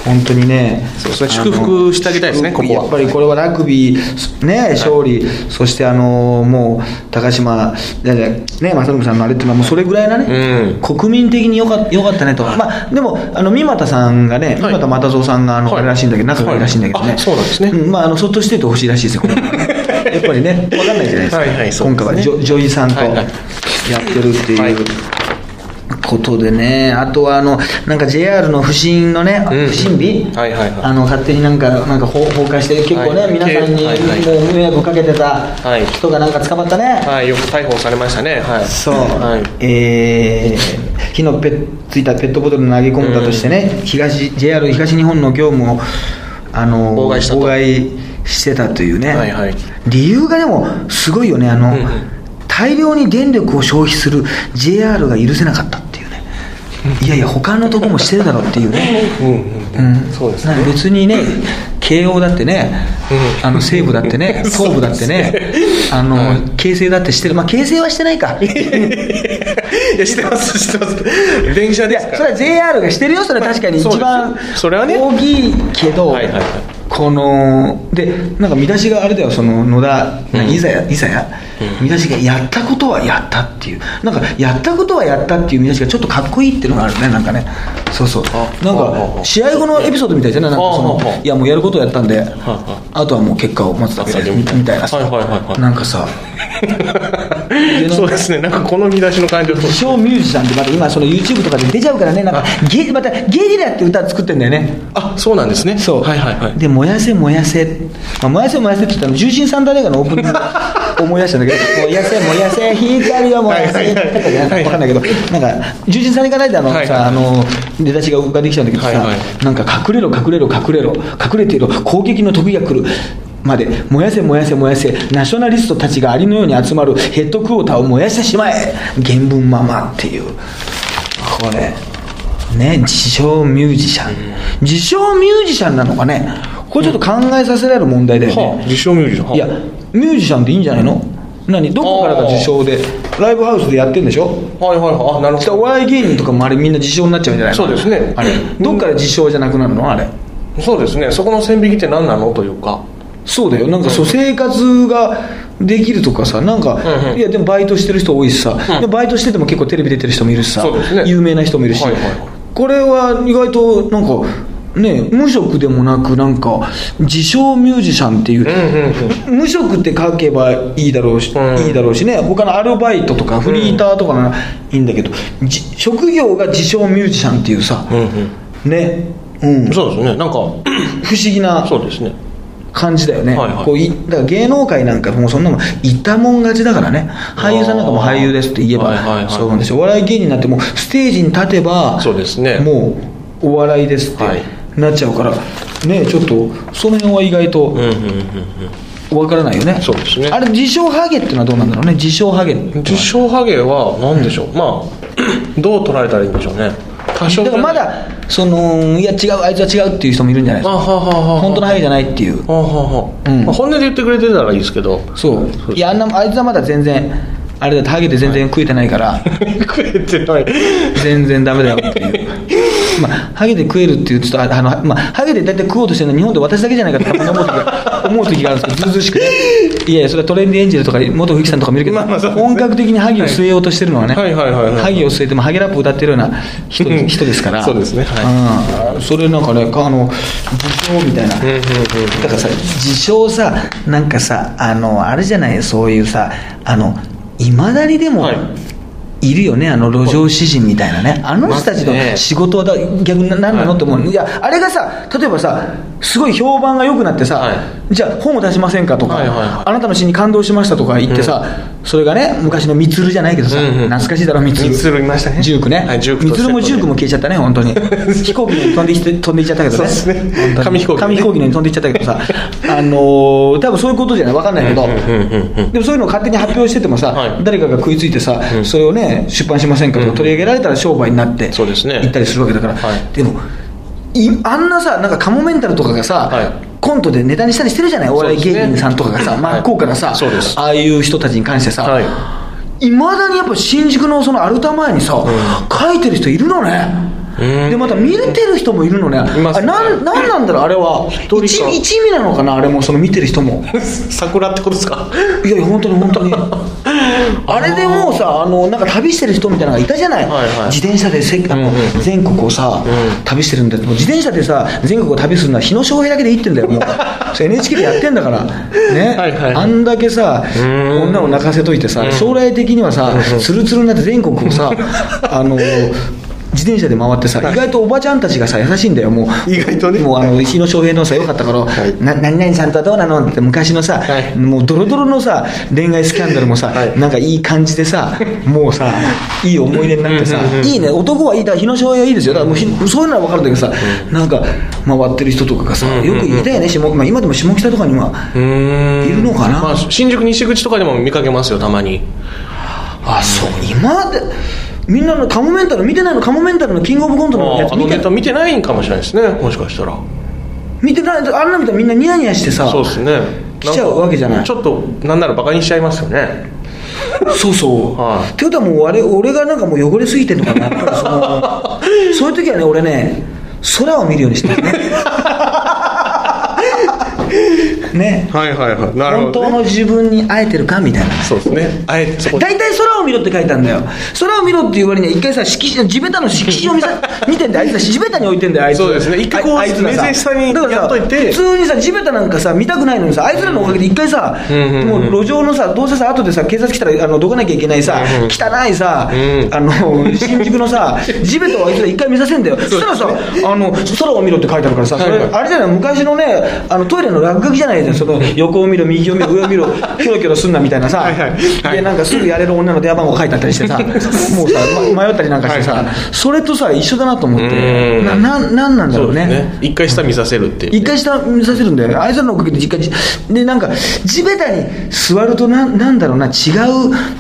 本当にねそうですね祝福してあげたいですねここは。やっぱりこれはラグビーね勝利、そしてあのもう高島ね正信さんのあれっていうのはもうそれぐらいなね、うん。国民的によかよかったねと、まあでもあの三股さんがね三股又蔵さんがあの、はい。あれらしいんだけど仲がいいらしいんだけどね、そうなんですね。んまああのそっとしててほしいらしいですよ やっぱりね分かんないじゃないですか、今回はジョ女医さんとはいはい。やってるっていう、はいことでね、あとはあのなんか JR の不審のね、うん。不審火、はいはいはい。あの勝手になんかなんか放放火して、結構ね、はい。皆さんにはいはいもう迷惑かけてたはい。人がなんか捕まったね。はい。よく逮捕されましたね。はい。そう、はい。えー火のペついたペットボトルを投げ込んだとしてね、東 JR 東日本の業務をあの妨害し妨害してたというね、はいはい。理由がでもすごいよね。あの、うんうん。大量に電力を消費する JR が許せなかったいやいや他のとこもしてるだろうっていうね、うんそうですね。別にね慶応だってね、あの西部だってね 東部だってねあの、京成だってしてる。まあ京成はしてないか。いやしてますしてます。電車いでそれは JR がしてるよそれは確かに一番ね。大きいけど、はいはいはいこのでなんか見出しがあれだよその野田、うん。いざやいざや、見出しが「やったことはやった」っていう。なんか「やったことはやった」っていう見出しがちょっとかっこいいっていうのがあるねなんかね。そうそう。あなんか試合後のエピソードみたいじゃない？なんかそのいやもうやることをやったんでああとはもう結果を待つだけでみたいなさ。なんかさそうですね。なんかこの見出しの感じはそう自称ミュージシャンってまた今その YouTube とかで出ちゃうからね。なんかゲまたゲリラって歌作ってんだよね。あそうなんですね。そう、はいはいはい。で「燃やせ燃やせ」まあ、燃やせ燃やせって言ったら重心サンダー映画のオープニング 思い出したんだけど「燃やせ燃やせ光を燃やせ」はいはいはい。だったっけな分かんないけど。なんか重心さん行かないであの、はいさあの出だしが浮かんできちゃうんだけどさ、はいはいなんか隠れろ隠れろ隠れろ隠れていろ。攻撃の時が来るまで燃やせ燃やせ燃やせナショナリストたちがアリのように集まるヘッドクォーターを燃やしてしまえ。原文ままっていう。これ。ね自称ミュージシャン、自称ミュージシャンなのかね。これちょっと考えさせられる問題だよね、はあ自称ミュージシャン。はいやミュージシャンでいいんじゃないの？何？どこからが自称でライブハウスでやってんでしょ？はいはいはい。あなるほど。お笑い芸人とかもあれみんな自称になっちゃうんじゃないの？そうですね。あれ。どっから自称じゃなくなるの？あれ。そうですね。そこの線引きって何なの？というかそうだよ。なんかそう生活ができるとかさなんか、うんうん。いやでもバイトしてる人多いしさ、うん。でバイトしてても結構テレビ出てる人もいるしさ、ね。有名な人もいるし、はいはい。はいこれは意外となんかね無職でもなくなんか自称ミュージシャンっていう、うんうんうん。無職って書けばいいだろうし、うん。いいだろうしね。他のアルバイトとかフリーターとかならいいんだけど、じ職業が自称ミュージシャンっていうさ、うんうん。ね。うん、不そうですね。なんか 思議なそうですね感じだよね、はいはい。こういだから芸能界なんかもうそんなもん言ったもん勝ちだからね。俳優さんなんかも俳優ですって言えば、はいはいはい。そうなんですよ。お笑い芸人になってもうステージに立てばそうですね。もうお笑いですってはい。なっちゃうから、ねちょっとその辺は意外とうんうんうんうん。わからないよね、そうですね。あれ自称ハゲっていうのはどうなんだろうね？自称ハゲ。自称ハゲは何でしょう、まあ どう捉えたらいいんでしょうね。多少だからまだそのいや違うあいつは違うっていう人もいるんじゃないですか。ははは本当のハゲじゃないっていう。ははは、うん。まあ、本音で言ってくれてたらいいですけど。そう。いやあんなあいつはまだ全然あれだってハゲで全然食えてないから、食えてない全然ダメだよっていう。まあ、ハゲで食えるっていう、ちょっと、ああの、まあ、ハゲで大体食おうとしてるのは日本で私だけじゃないかって 思う時が、思う時があるんですけど、ずうずうしくて。いやいや、それはトレンディエンジェルとか、元冬木さんとか見るけど、まあまあね本格的にハゲを据えようとしてるのはね、はいはいはいはいハゲを据えてもハゲラップ歌ってるような人うん人ですから。そうですねはうん。それなんかね、あの、自称みたいな。うんうんうんだからさ自称さなんかさあのあれじゃない？そういうさあのいまだにでも、はい。いるよねあの路上詩人みたいなね。あの人たちの仕事はだ逆に何なのって思う、い、やあれがさ例えばさすごい評判が良くなってさ、はいじゃあ本を出しませんかとか、はいはいはい。あなたの詩に感動しましたとか言ってさ、それがね昔のみつるじゃないけどさ、うんうん懐かしいだろみつるみつるいましたね。ジュークね、はいジュークとみつるもジュークも消えちゃったね本当に。飛行機に飛んできて飛んでいっちゃったけどね。そうですね。紙飛行機ね。紙飛行機に飛んでいっちゃったけどさ。あのー多分そういうことじゃない分かんないけど、うんうんうんうんでもそういうのを勝手に発表しててもさ、はい。誰かが食いついてさ、それをね出版しませんかとか取り上げられたら商売になってそうですね。行ったりするわけだから、はい。でもいあんなさなんかカモメンタルとかがさ、はいコントでネタにしたりしてるじゃない？お笑い芸人さんとかがさ、はい。真っ向からさ、そうです。ああいう人たちに関してさ、はい。まだにやっぱ新宿のそのアルタ前にさ、書いてる人いるのね、うんでまた見れてる人もいるのね。いますね。あなんなんなんだろうあれは。人か一一味なのかなあれもその見てる人も。桜ってことですか？いやいや本当に本当に。あれでもうさあのなんか旅してる人みたいなのがいたじゃない、はいはい。自転車でせあの、全国をさ、旅してるんだってもう自転車でさ全国を旅するのは日野翔平だけでいいってんだよもう。それ NHK でやってんだから。ね。はいはいあんだけさん。女を泣かせといてさうん。将来的にはさツルツルになって全国をさあの自転車で回ってさ、意外とおばちゃんたちがさ優しいんだよ。もう意外とね。もうあの日野翔平のさよかったから、い。な何々さんとはどうなの？って昔のさ、はい。もうドロドロのさ恋愛スキャンダルもさ、はい。なんかいい感じでさもうさいい思い出になってさ、うんうんうんいいね。男はいいだ日野翔平はいいですよ。だからもうひそういうのは分かるんだけどさ、なんか回ってる人とかがさ、うんうんうんよくいたよね下、まあ、今でも下北とかにはいるのかな？まあ、新宿西口とかでも見かけますよたまに。あそう今でみんなのカモメンタル見てないのカモメンタルのキングオブコントのやつああの見てネタ見てないんかもしれないですね。もしかしたら。見てないあんな見たらみんなニヤニヤしてさそうですね。来ちゃうわけじゃない。ちょっとなんならバカにしちゃいますよね。そうそう、はい。ってことはもうあれ俺がなんかもう汚れすぎてるのかな？そのそういう時はね俺ね空を見るようにしてるね ね。はいはいはい。なる本ほど、ね、当の自分に会えてるかみたいな。そうですね。あえてそこ。大体空を見ろって書いたんだよ。空を見ろっていう割には一回さ敷地地べたの敷地を見さ 見てんだよ。あいつさ地べたに置いてんだよあいつ。そうですね。一回こうああいつ目線下にだからさやっといて。普通にさ地べたなんかさ見たくないのにさあいつらのおかげで一回さ、うんうんうん。もう路上のさどうせさ後でさ警察来たらあのどかなきゃいけないさ、うんうん汚いさ、うんあの新宿のさ地べたをあいつら一回見させんだよ。そしたらさあの空を見ろって書いてあるからさはいはい。あれじゃない昔のねあのトイレの落書きじゃないですかその横を見ろ右を見ろ上を見ろ キョロキョロすんなみたいなさ。はいでなんかすぐやれる女の電話番号書いてあったりしてさもうさ、ま迷ったりなんかしてさ、はいはい。それとさ一緒だなと思ってうん。なななんなんだろうね。ね。一回下見させるっていう一回下見させるんだよ。ねあいつらのおかげで実家じでなんか地べたに座るとななんだろうな違う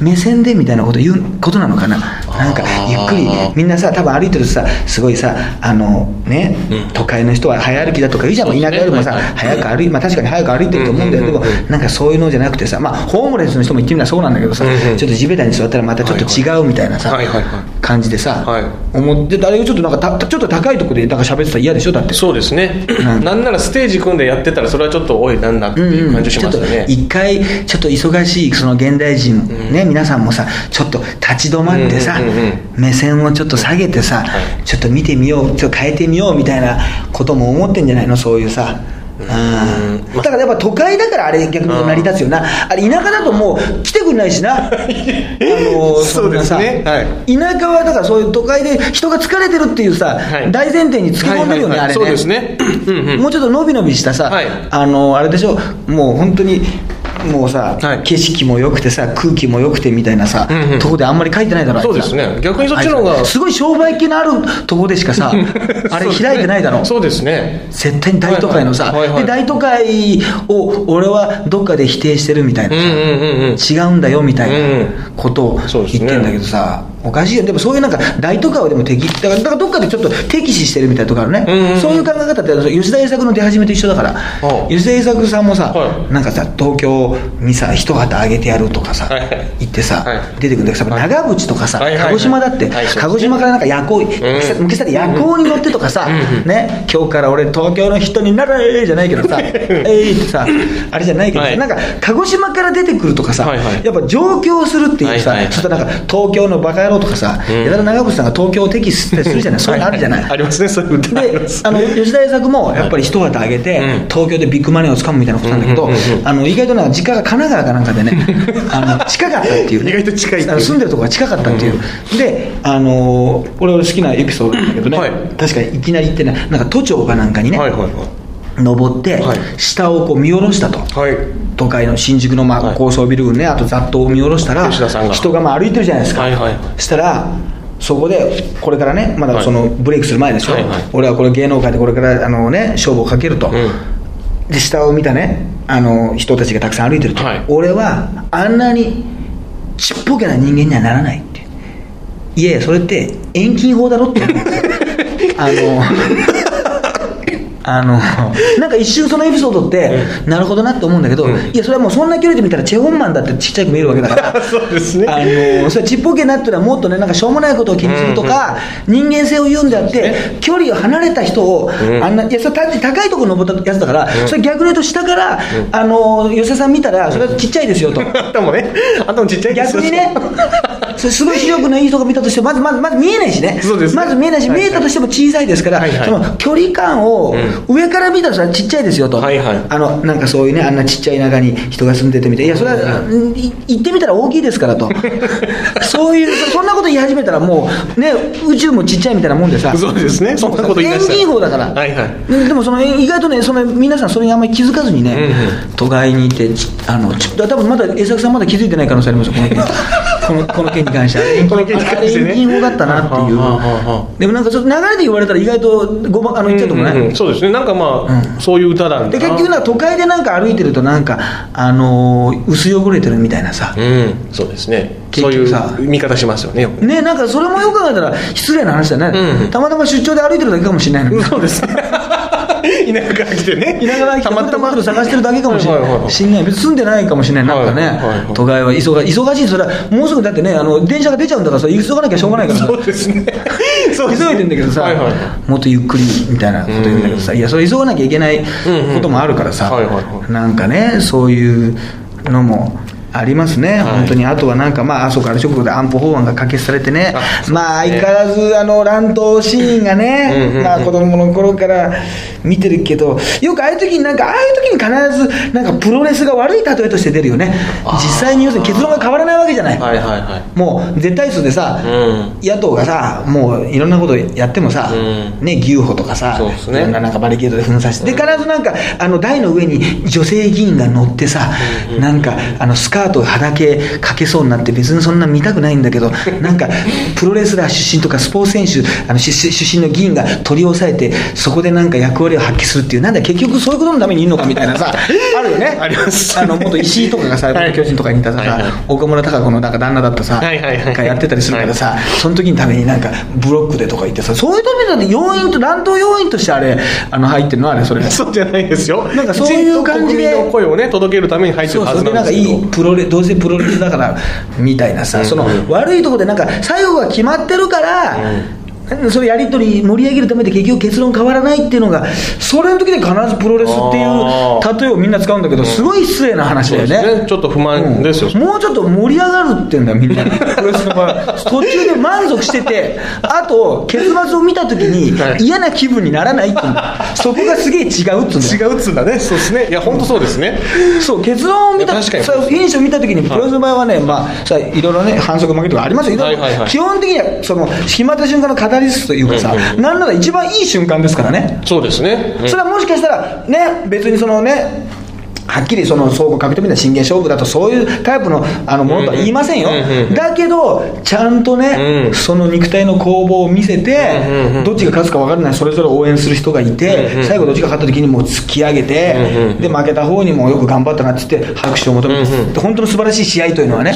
目線でみたいなこと言うことなのかな。なんかゆっくりみんなさ多分歩いてるとさすごいさあのね、都会の人は早歩きだとか言うじゃん、田舎よりもさ、はいはい。早く歩いまあ確かに早く歩いてると思うんだよ、うんうんうんうん。でもなんかそういうのじゃなくてさまあホームレスの人も言ってみればそうなんだけどさ、うんうんちょっと地べたに座ったらまたちょっと違うみたいなさ、はいはいはい。感じでさ、はい。思ってあれがちょっとなんかたちょっと高いところでなんか喋ってたら嫌でしょ？だって。そうですね、うん。なんならステージ組んでやってたらそれはちょっとおいなんだっていう感じしますよね、ちょっと一回ちょっと忙しいその現代人、ね皆さんもさちょっと立ち止まってさ、うんうんうんうん。目線をちょっと下げてさ、ちょっと見てみようちょっと変えてみようみたいなことも思ってんじゃないの？そういうさうんだからやっぱ都会だからあれ逆に成り立つよな、あれ田舎だともう来てくんないしな。あのそうですね。田舎はだからそういう都会で人が疲れてるっていうさ、はい。大前提につけ込んでるよね、あれね。そうですね。うんうん。もうちょっと伸び伸びしたさ、はい。あのあれでしょ。もう本当にもうさ、はい。景色も良くてさ空気も良くてみたいなさ、うんうん。とこであんまり書いてないだろそうですね。逆にそっちの方がすごい商売気のあるとこでしかさ あれ開いてないだろ。そうですね。絶対に大都会のさ、はいはい。で大都会を俺はどっかで否定してるみたいなさ、うんうんうんうん。違うんだよみたいうんうん。なことを言ってんだけどさ、おかしいよ。でもそういうなんか大とかをでも敵だからだからどっかでちょっと敵視してるみたいなとこあるね、うんうんうん。そういう考え方って吉田栄作の出始めと一緒だから吉田栄作さんもさ、はい。なんかさ東京にさ一旗あげてやるとかさ、はい。はい言ってさ、はい。出てくるんだけどさ長渕とかさ、鹿児島だって、鹿児島からなんか夜行、昔だって夜行に乗ってとかさ、ね今日から俺東京の人になれじゃないけどさ えいってさあれじゃないけどさ、はい。なんか鹿児島から出てくるとかさ、はいはい。やっぱ上京するっていうさ、はいはいはい。ちょっとなんか東京のバカ野郎とかさ、うん。やたら長渕さんが東京を敵視するじゃな い、そういうのあるじゃない？ありますねそういう歌ありますであの 吉田栄作もやっぱり一旗あげて、うん。東京でビッグマネーをつかむみたいなことなんだけど、あの意外となんか実家が神奈川かなんかでねあの近かったっていう、ね、意外と近い住んでるとこが近かったっていう、であの俺俺好きなエピソードなんだけどね、はい。確かにいきなり行ってねなんか都庁かなんかにね、はいはいはい登って、はい。下をこう見下ろしたと、はい。都会の新宿のまあはい。高層ビル群ね、あと雑踏を見下ろしたら吉田さんが。人がまあ歩いてるじゃないですか、はいはいはい。したらそこでこれからねまだそのブレイクする前でしょ、はいはい。俺はこれ芸能界でこれからあの、ね、勝負をかけると、うん。で下を見たねあの人たちがたくさん歩いてると、はい。俺はあんなにちっぽけな人間にはならないって。いやいやそれって遠近法だろって あのあの なんか一瞬そのエピソードって、なるほどなって思うんだけど、うん。いやそれはもうそんな距離で見たらチェ・ホンマンだってちっちゃく見えるわけだから。そうですね。あのそれちっぽけなっていうのはもっとねなんかしょうもないことを気にするとか、人間性を言うんであって、距離を離れた人を、うん。あんないやそれた高いところ登ったやつだから、それ逆に言うと下から、あの吉田さん見たらそれはちっちゃいですよと。あんたもね。あんたもちっちゃいですよ。逆にね、すごい視力のいい人が見たとしても、まずまずまず見えないしね、そうですね。まず見えないし、はいはい。見えたとしても小さいですから、はいはい。その距離感を上から見たらちっちゃいですよと、はいはい。あのなんかそういうね、あんなちっちゃい中に人が住んでてみたい、いや、それは、行ってみたら大きいですからと、そういう、そそんなこと言い始めたら、もう、ね、宇宙もちっちゃいみたいなもんでさ、そうですね。そんなこと言い出しただから、はいはい。ででもその意外とね、その皆さん、それにあんまり気づかずにね、うんうん。都会にいて、ちあのち多分まだ江崎さん、まだ気づいてない可能性ありますよ、この件 このこの件に関しては、だったなっていう。でもなんかちょっと流れで言われたら、意外とごまあの言っちゃうともね。うんうんうん。そうですね。なんかまあ、そういう歌なんで結局な都会でなんか歩いてるとなんか、あのー薄汚れてるみたいなさ、うん。そうですね。そういう見方しますよねよく。ねなんかそれもよく考えたら失礼な話だね、うん。たまたま出張で歩いてるだけかもしれないのに。そうですね 田舎から来てね。田舎から来てたまたま。探してるだけかもしれはいはいはい。ないしんない別に住んでないかもしれないなんかね、はいはいはい。都会は忙忙しい。それはもうすぐだってねあの電車が出ちゃうんだからさ急がなきゃしょうがないからさ。そうですね。そ う急いでんだけどさ、はいはい。もっとゆっくりみたいなこと言うんだけどさ、いやそれ急がなきゃいけないこともあるからさ、うんうんはいはいはいなんかねそういうのもありますね、はい。本当にあとはなんかまああそこから直後で安保法案が可決されてね。あまあ相変わらずあの乱闘シーンがねうんうんうん。まあ子供の頃から見てるけどよくああいう時になんかああいう時に必ずなんかプロレスが悪い例えとして出るよね。実際に要するに結論が変わらないわけじゃない、はいはいはい。もう絶対数でさ、うん。野党がさ、もういろんなことやってもさ、うん。ね、牛歩とかさ、いろんななんかバリケードで封鎖して、で必ずなんか、あの台の上に女性議員が乗ってさ、なんかあのスカートはだけかけそうになって、別にそんな見たくないんだけど、なんかプロレスラー出身とかスポーツ選手あの出出身の議員が取り押さえて、そこでなんか役割を発揮するっていう、なんだ、結局そういうことのためにいるのかみたいなさ、あるよね。あります。あの元石井とかがさ、巨人とかにいたさ、はいはい。岡村孝子のなんか旦那だったさ、はいはいはい。がやってたりするからさ、その時のためになんかブロックでとか言ってさ、そういうためだって要因と、乱闘要因としてあれ、あの入ってるのはあれ、それ。そうじゃないですよ。なんかそういう感じで国民の声をね届けるために入ってるはずそうそれでなんんかなですけどいいプロレどうせプロレスだからみたいなさ、その悪いところでなんか最後が決まってるから、それやり取り盛り上げるためで結局結論変わらないっていうのがそれの時で必ずプロレスっていうあ例えをみんな使うんだけどすごい失礼な話だよね。ね。ちょっと不満ですよ。うんもうちょっと盛り上がるってんだよみんな プロレスの場合途中で満足しててあと結末を見た時にはい。嫌な気分にならないってい そこがすげえ違うっつうんだよ。違うっつうんだね。そうですね。いや本当そうですね。そう結論を見た確かに。さフィニッシュを見たときにプロレスの場合はね、まあ、さいろいろね反則負けとかありますよ、はいはいはい。基本的にはその決まった瞬間のカタリストというかさ、うんうん。なんなら一番いい瞬間ですからね、そうですね、うん。それはもしかしたらね別にそのねはっきりその総合格闘技みたいな真剣勝負だとそういうタイプのあのものとは言いませんよ、だけどちゃんとね、うん。その肉体の攻防を見せて、どっちが勝つか分からないそれぞれ応援する人がいて、最後どっちが勝った時にもう突き上げて、で負けた方にもよく頑張ったなって言って拍手を求めて、うん本当の素晴らしい試合というのはね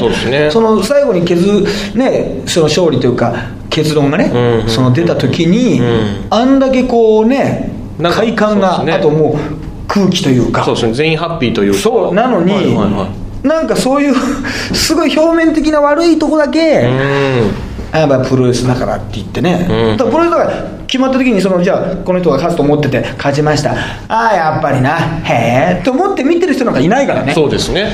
その最後に削ねその勝利というか結論がね、その出た時に、うん。あんだけこうね快感が、あともう空気というか。そうですね。全員ハッピーという。かそうなのに、はいはいはい。なんかそういう すごい表面的な悪いとこだけ、うん。やっぱプロレスだからって言ってね、うん。だプロレスだから決まった時にそのじゃあこの人が勝つと思ってて勝ちました。ああやっぱりな。へえと思って見てる人なんかいないからね。そうですね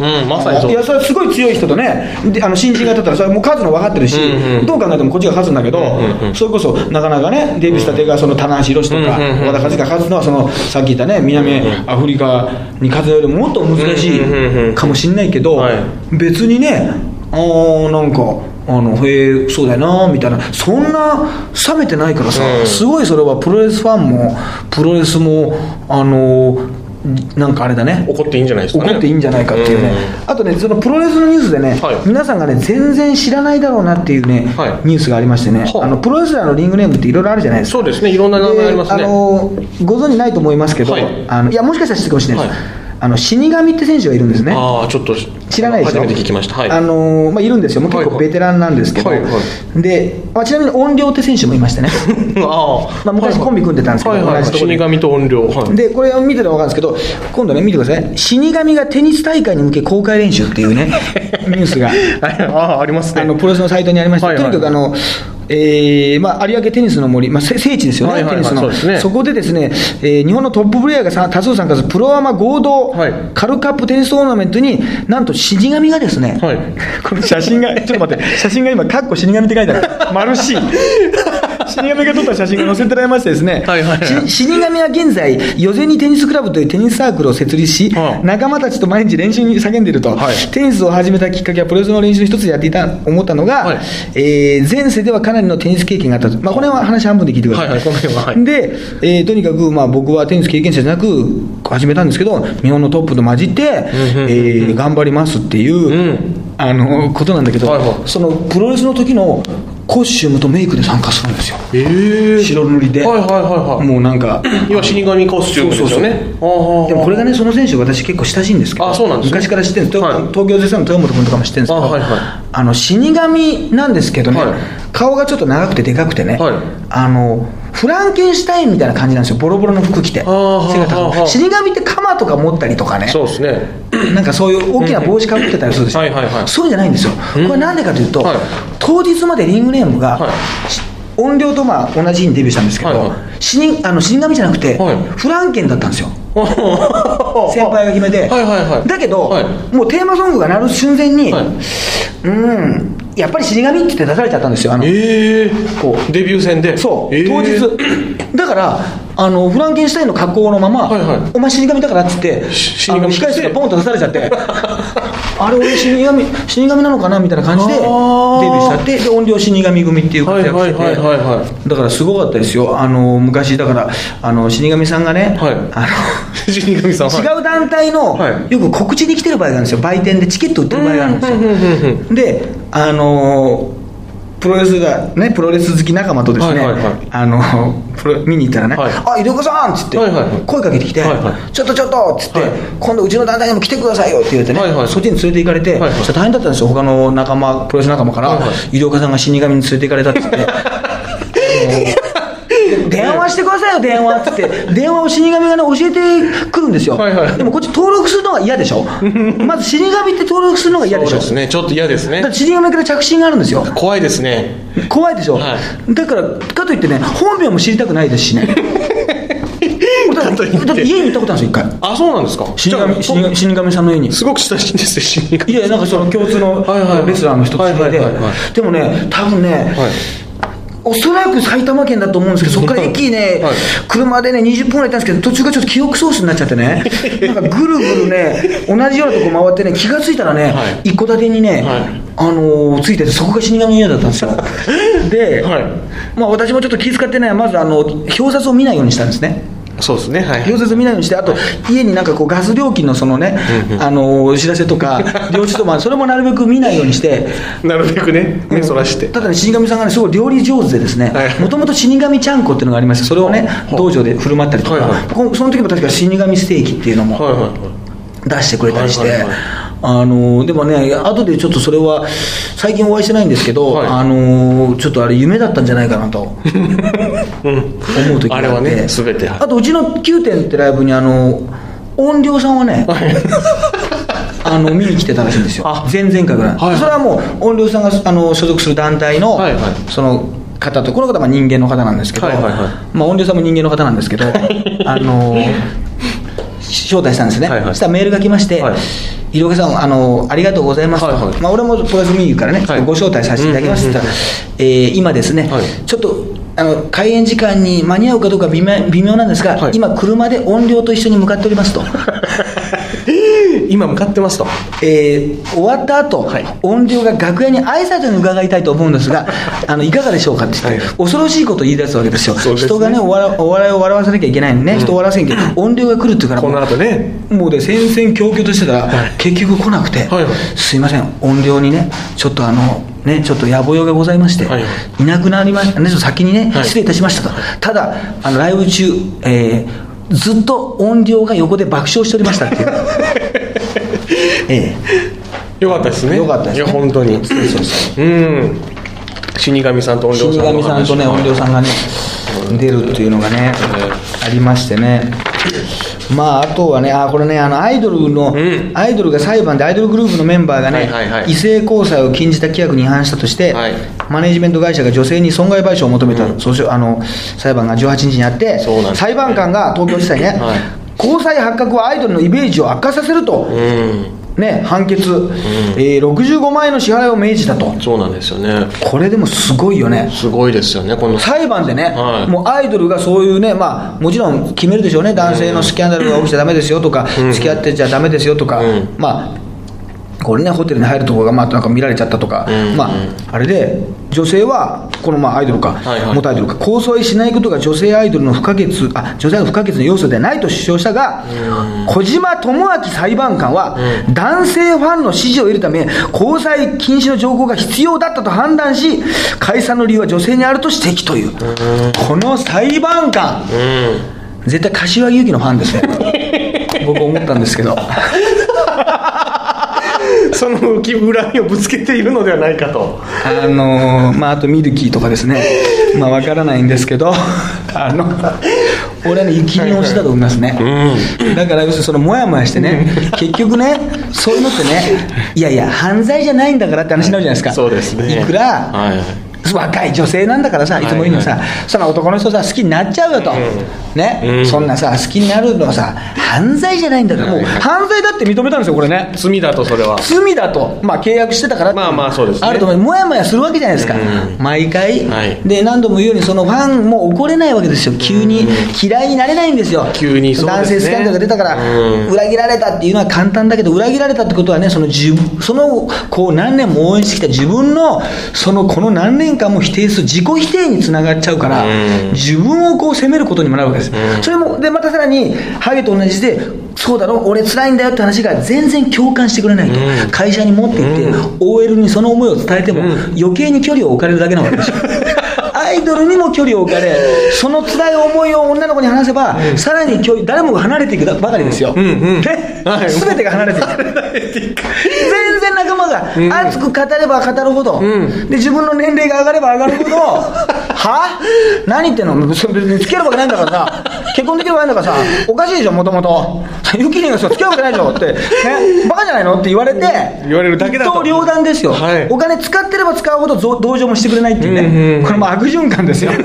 うんまさにそう。いやそれはすごい強い人とねであの新人が立ったらそれはもう勝つの分かってるし、うんうん。どう考えてもこっちが勝つんだけど、うんうん。うんそれこそなかなかねデビューしたてがその棚橋宏とか、うんうんうん。和田和が勝つのはそのさっき言ったね南アフリカに勝つよりももっと難しいかもしれないけど、はい。別にねあーなんかあのへえそうだよなみたいな。そんな冷めてないからさ、うん。すごいそれはプロレスファンもプロレスもあのなんかあれだね。怒っていいんじゃないですかね。怒っていいんじゃないかっていうね、あとね、そのプロレスのニュースでね、はい。皆さんがね、全然知らないだろうなっていうね、はい。ニュースがありましてね、はあ。あのプロレスラーのリングネームっていろいろあるじゃないですか。そうですね。いろんな名前ありますね。であのご存じないと思いますけど、はい。あのいや、もしかしたら知ってるかもしれないです、はい。あの死神って選手がいるんですね。ああちょっと知らないでしょ？初めて聞きました。はい。あのまあ、いるんですよ、もう結構ベテランなんですけど、はいはい。でまあ、ちなみに音量って選手もいましてね、あまあ昔コンビ組んでたんですけどはいはいはい。同じとこで。死神と音量。はい。でこれを見てたら分かるんですけど、今度ね、見てください、死神がテニス大会に向け公開練習っていうね、ニュースが。ああありますね。あのプロレスのサイトにありまして、はいはい。はいとにかくあの、えーまあ、有明テニスの森、まあ、せ聖地ですよね、はいはいはい。テニスの。そね。こでですね、えー日本のトッププレーヤーがさ多数参加するプロアマ合同はい。カルカップテニストーナメントに、なんと死神がですね、はい。この写真が、ちょっと待って、写真が今、かっこ死神って書いてある、丸 C。死神が撮った写真が載せてられましてですね、はいはいはい。し死神は現在、ヨゼニテニスクラブというテニスサークルを設立し、はあ。仲間たちと毎日練習に叫んでいると、はい。テニスを始めたきっかけはプロレスの練習の一つでやっていた思ったのが、はい。えー前世ではかなりのテニス経験があった。と、まあ、これは話半分で聞いてください。はいはいこの辺ははい。で、えーとにかく、まあ、僕はテニス経験者じゃなく始めたんですけど、日本のトップと混じって、えー頑張りますっていう、ん。あのことなんだけど、はいはい。そのプロレスの時のコスチュームとメイクで参加するんですよ。ええ白塗りで、はいはいはいはい。もうなんか、要は死神コスチュームですよね。でもこれがね、その選手、私結構親しいんですけど、あそうなんですね。昔から知ってるんです、はい。東京絶賛の豊本君とかも知ってるんですけど、あはいはい。あの死神なんですけどね、はい。顔がちょっと長くてでかくてね、はい。あのフランケンシュタインみたいな感じなんですよ、ボロボロの服着て、背が高死神って鎌とか持ったりとかね、そうですね。なんかそういう大きな帽子かぶってたりするでしょ、はいはいはい。そうじゃないんですよ、これなんでかというと、はい。当日までリングネームが、はい。し音量とまあ同じ日にデビューしたんですけど、はいはい。死人あの死神じゃなくて、はい。フランケンだったんですよ。先輩が決めて、はいはいはい。だけど、はい。もうテーマソングが鳴る瞬前に、はい。うーん、やっぱり死神って言って出されちゃったんですよ、あのええこう。デビュー戦で？そう、えー。当日、だからあの、フランケンシュタインの格好のまま、はいはい。お前死神だからっつって、しあの死神控室がポンと出されちゃって、あれ、俺死神、死神なのかなみたいな感じで、デビあューーしちゃって、で音量死神組っていう活躍してて、だからすごかったですよ、あの昔、だから、あの死神さんがね、はい。あの 死神さんは？い違う団体の、はい。よく告知に来てる場合があるんですよ、売店でチケット売ってる場合があるんですよ。で、あのープロレスがね、プロレス好き仲間とですね、はいはいはい。あのプロ見に行ったらね、はいあ、井戸岡さんっつって、はいはいはい。声かけてきて、はいはいちょっとちょっとっつって、はい今度うちの団体にも来てくださいよって言ってね、はいはい。そっちに連れて行かれて、はいはい。大変だったんですよ、他の仲間、プロレス仲間から、はいはい井戸岡さんが死神に連れて行かれたっつって。電話してくださいよ、電話っつって、電話を死神がね、教えてくるんですよ、はいはい。でもこっち登録するのが嫌でしょ、まず死神って登録するのが嫌でしょ、そうですね。ちょっと嫌ですね。だって死神から着信があるんですよ、怖いですね。怖いでしょ、はだから、かといってね、本名も知りたくないですしね、俺 だってだって家に行ったことあるんですよ、一回。あそうなんですか？死神死神死神さんの家に。すごく親しいんですよ死神いや、なんかその共通のはいはいはい。レスラーの一つはいはいではいはい、でもね、多分ね、はいおそらく埼玉県だと思うんですけど、そこから駅ね、はい。車でね、20分ぐらい行ったんですけど、途中からちょっと記憶喪失になっちゃってね、なんかぐるぐるね、同じようなとこ回ってね、気がついたらね、はい。一戸建てにね、はい。あのーついてて、そこが死神の家だったんですよ。で、はい。まあ、私もちょっと気遣ってね、まずあの表札を見ないようにしたんですね。そうですね。はい溶接見ないようにしてあと家になんかこうガス料金のそのねあのお知らせとか 領収とかそれもなるべく見ないようにして。なるべくね。目そらして。ただね死神さんがねすごい料理上手でですねはいもともと死神ちゃんこっていうのがありましてそれを？ねはい道場で振る舞ったりとか、はいはい。こその時も確か死神ステーキっていうのも出してくれたりして、はいはいはいあのでもね後でちょっとそれは最近お会いしてないんですけど、はい。あのちょっとあれ夢だったんじゃないかなと。うん。思う時があって。あれはね全て。あとうちの9点ってライブにあの音量さんはね あの見に来てたらしいんですよ。あ。前々回ぐらい、はいはい。それはもう音量さんがあの所属する団体の、はいはい。その方とこの方は人間の方なんですけど、はいはいはい。まあ、音量さんも人間の方なんですけど あの招待したんですね、はいはい。そしたらメールが来まして、はい医療家さんあの、ありがとうございますと、はいはい。まあ、俺もプラスミーからね、はい。ご招待させていただきますって言ったら、えー今ですね、はい。ちょっとあの開演時間に間に合うかどうか微妙微妙なんですが、はい。今、車で音量と一緒に向かっておりますと。今向かってますと。えー終わった後、はい。音量が楽屋に挨拶に伺いたいと思うんですが、あのいかがでしょうかって。言って、はい。恐ろしいことを言い出すわけですよ、すね。人がねお笑、お笑いを笑わせなきゃいけないのにね、人を笑わせなきゃいけない、音量が来るっていうから、この後ね。もうで戦々恐々としてたら、結局来なくて、はいはい。すいません、音量にね、ちょっとあの、ね、ちょっと野暮用がございまして、はいはい。いなくなりましたね、先にね、はい。失礼いたしましたと、ただ、あのライブ中、えーずっと音量が横で爆笑しておりましたっていう。ええ。よかったですね。よかったですね。いや本当に。そうそうそう。ん。死神さんと音量死さんの神さんとね、話音量さんがね、出るっていうのがね、ありましてね。まあ、あとはね、あこれね、あのアイドルの、ん。アイドルが裁判で、アイドルグループのメンバーがね、はいはいはい。異性交際を禁じた規約に違反したとして、はい。マネジメント会社が女性に損害賠償を求めた、訴訟あの裁判が18日にあってね、裁判官が東京地裁ね、はい交際発覚はアイドルのイメージを悪化させると、うん。ね、判決、えー65万円の支払いを命じたと。そうなんですよね。これでもすごいよね。すごいですよねこの。裁判でね、はい。もうアイドルがそういうね、まあ、もちろん決めるでしょうね、男性のスキャンダルが起きちゃだめですよとか、付き合ってちゃだめですよとか、うん。まあ、これね、ホテルに入るところが、まあ、なんか見られちゃったとか、うんまあ、あれで、女性は、このまあアイドルか、はいはい。元アイドルか、交際しないことが女性アイドルの不可欠、あ女性の不可欠の要素ではないと主張したが、小島智明裁判官は、男性ファンの支持を得るため、交際禁止の条項が必要だったと判断し、解散の理由は女性にあると指摘という、この裁判官、うん。絶対柏木由紀のファンですね、僕、思ったんですけど。その恨みをぶつけているのではないかと。あのーまあ、あとミルキーとかですね、まあ、わからないんですけど、あの、俺はね、雪に押しだと思いますね。だから、要するにその、もやもやしてね、結局ね、そういうのってね、いやいや、犯罪じゃないんだからって話になるじゃないですか。そうですね。いくら、はい若い女性なんだからさ、い。つも言うのさ、はい。その男の人さ、好きになっちゃうよと、ね、うん。そんなさ、好きになるのはさ、犯罪じゃないんだから、もうはいはい。犯罪だって認めたんですよ、これね。罪だとそれは。罪だと、まあ、契約してたから。まあまあそうですね。あると思う、もやもやするわけじゃないですか、うん。毎回、はい。で何度も言うように、そのファンも怒れないわけですよ、急に嫌いになれないんですよ、急にそうですね。男性スキャンダルが出たから、うん。裏切られたっていうのは簡単だけど、裏切られたってことはね、その自分そのこう何年も応援してきた自分の、そのこの何年間も否定する、自己否定につながっちゃうから、うん。自分をこう責めることにもなるわけです、うん。それも、でまたさらに、ハゲと同じで、そうだろ、俺、辛いんだよって話が全然共感してくれないと、うん。会社に持って行って、OL にその思いを伝えても、余計に距離を置かれるだけなわけですよ。アイドルにも距離を置かれ、その辛い思いを女の子に話せば、さらに距離、誰もが離れていくばかりですよ。んうんね。はい。すべてが離れていく。全然仲間が熱く語れば語るほど、ん。で自分の年齢が上がれば上がるほど、は？何言ってんの？別に付き合うわけないんだからさ、結婚できるわけないんだからさ、おかしいでしょ、もともと。ユキリンがさ付き合うわけないでしょって、ね、バカじゃないのって言われて、言われるだけだと。両断ですよ、はい。お金使ってれば使うほどぞ同情もしてくれないっていうね、うんうん。これもう悪循環ですよ。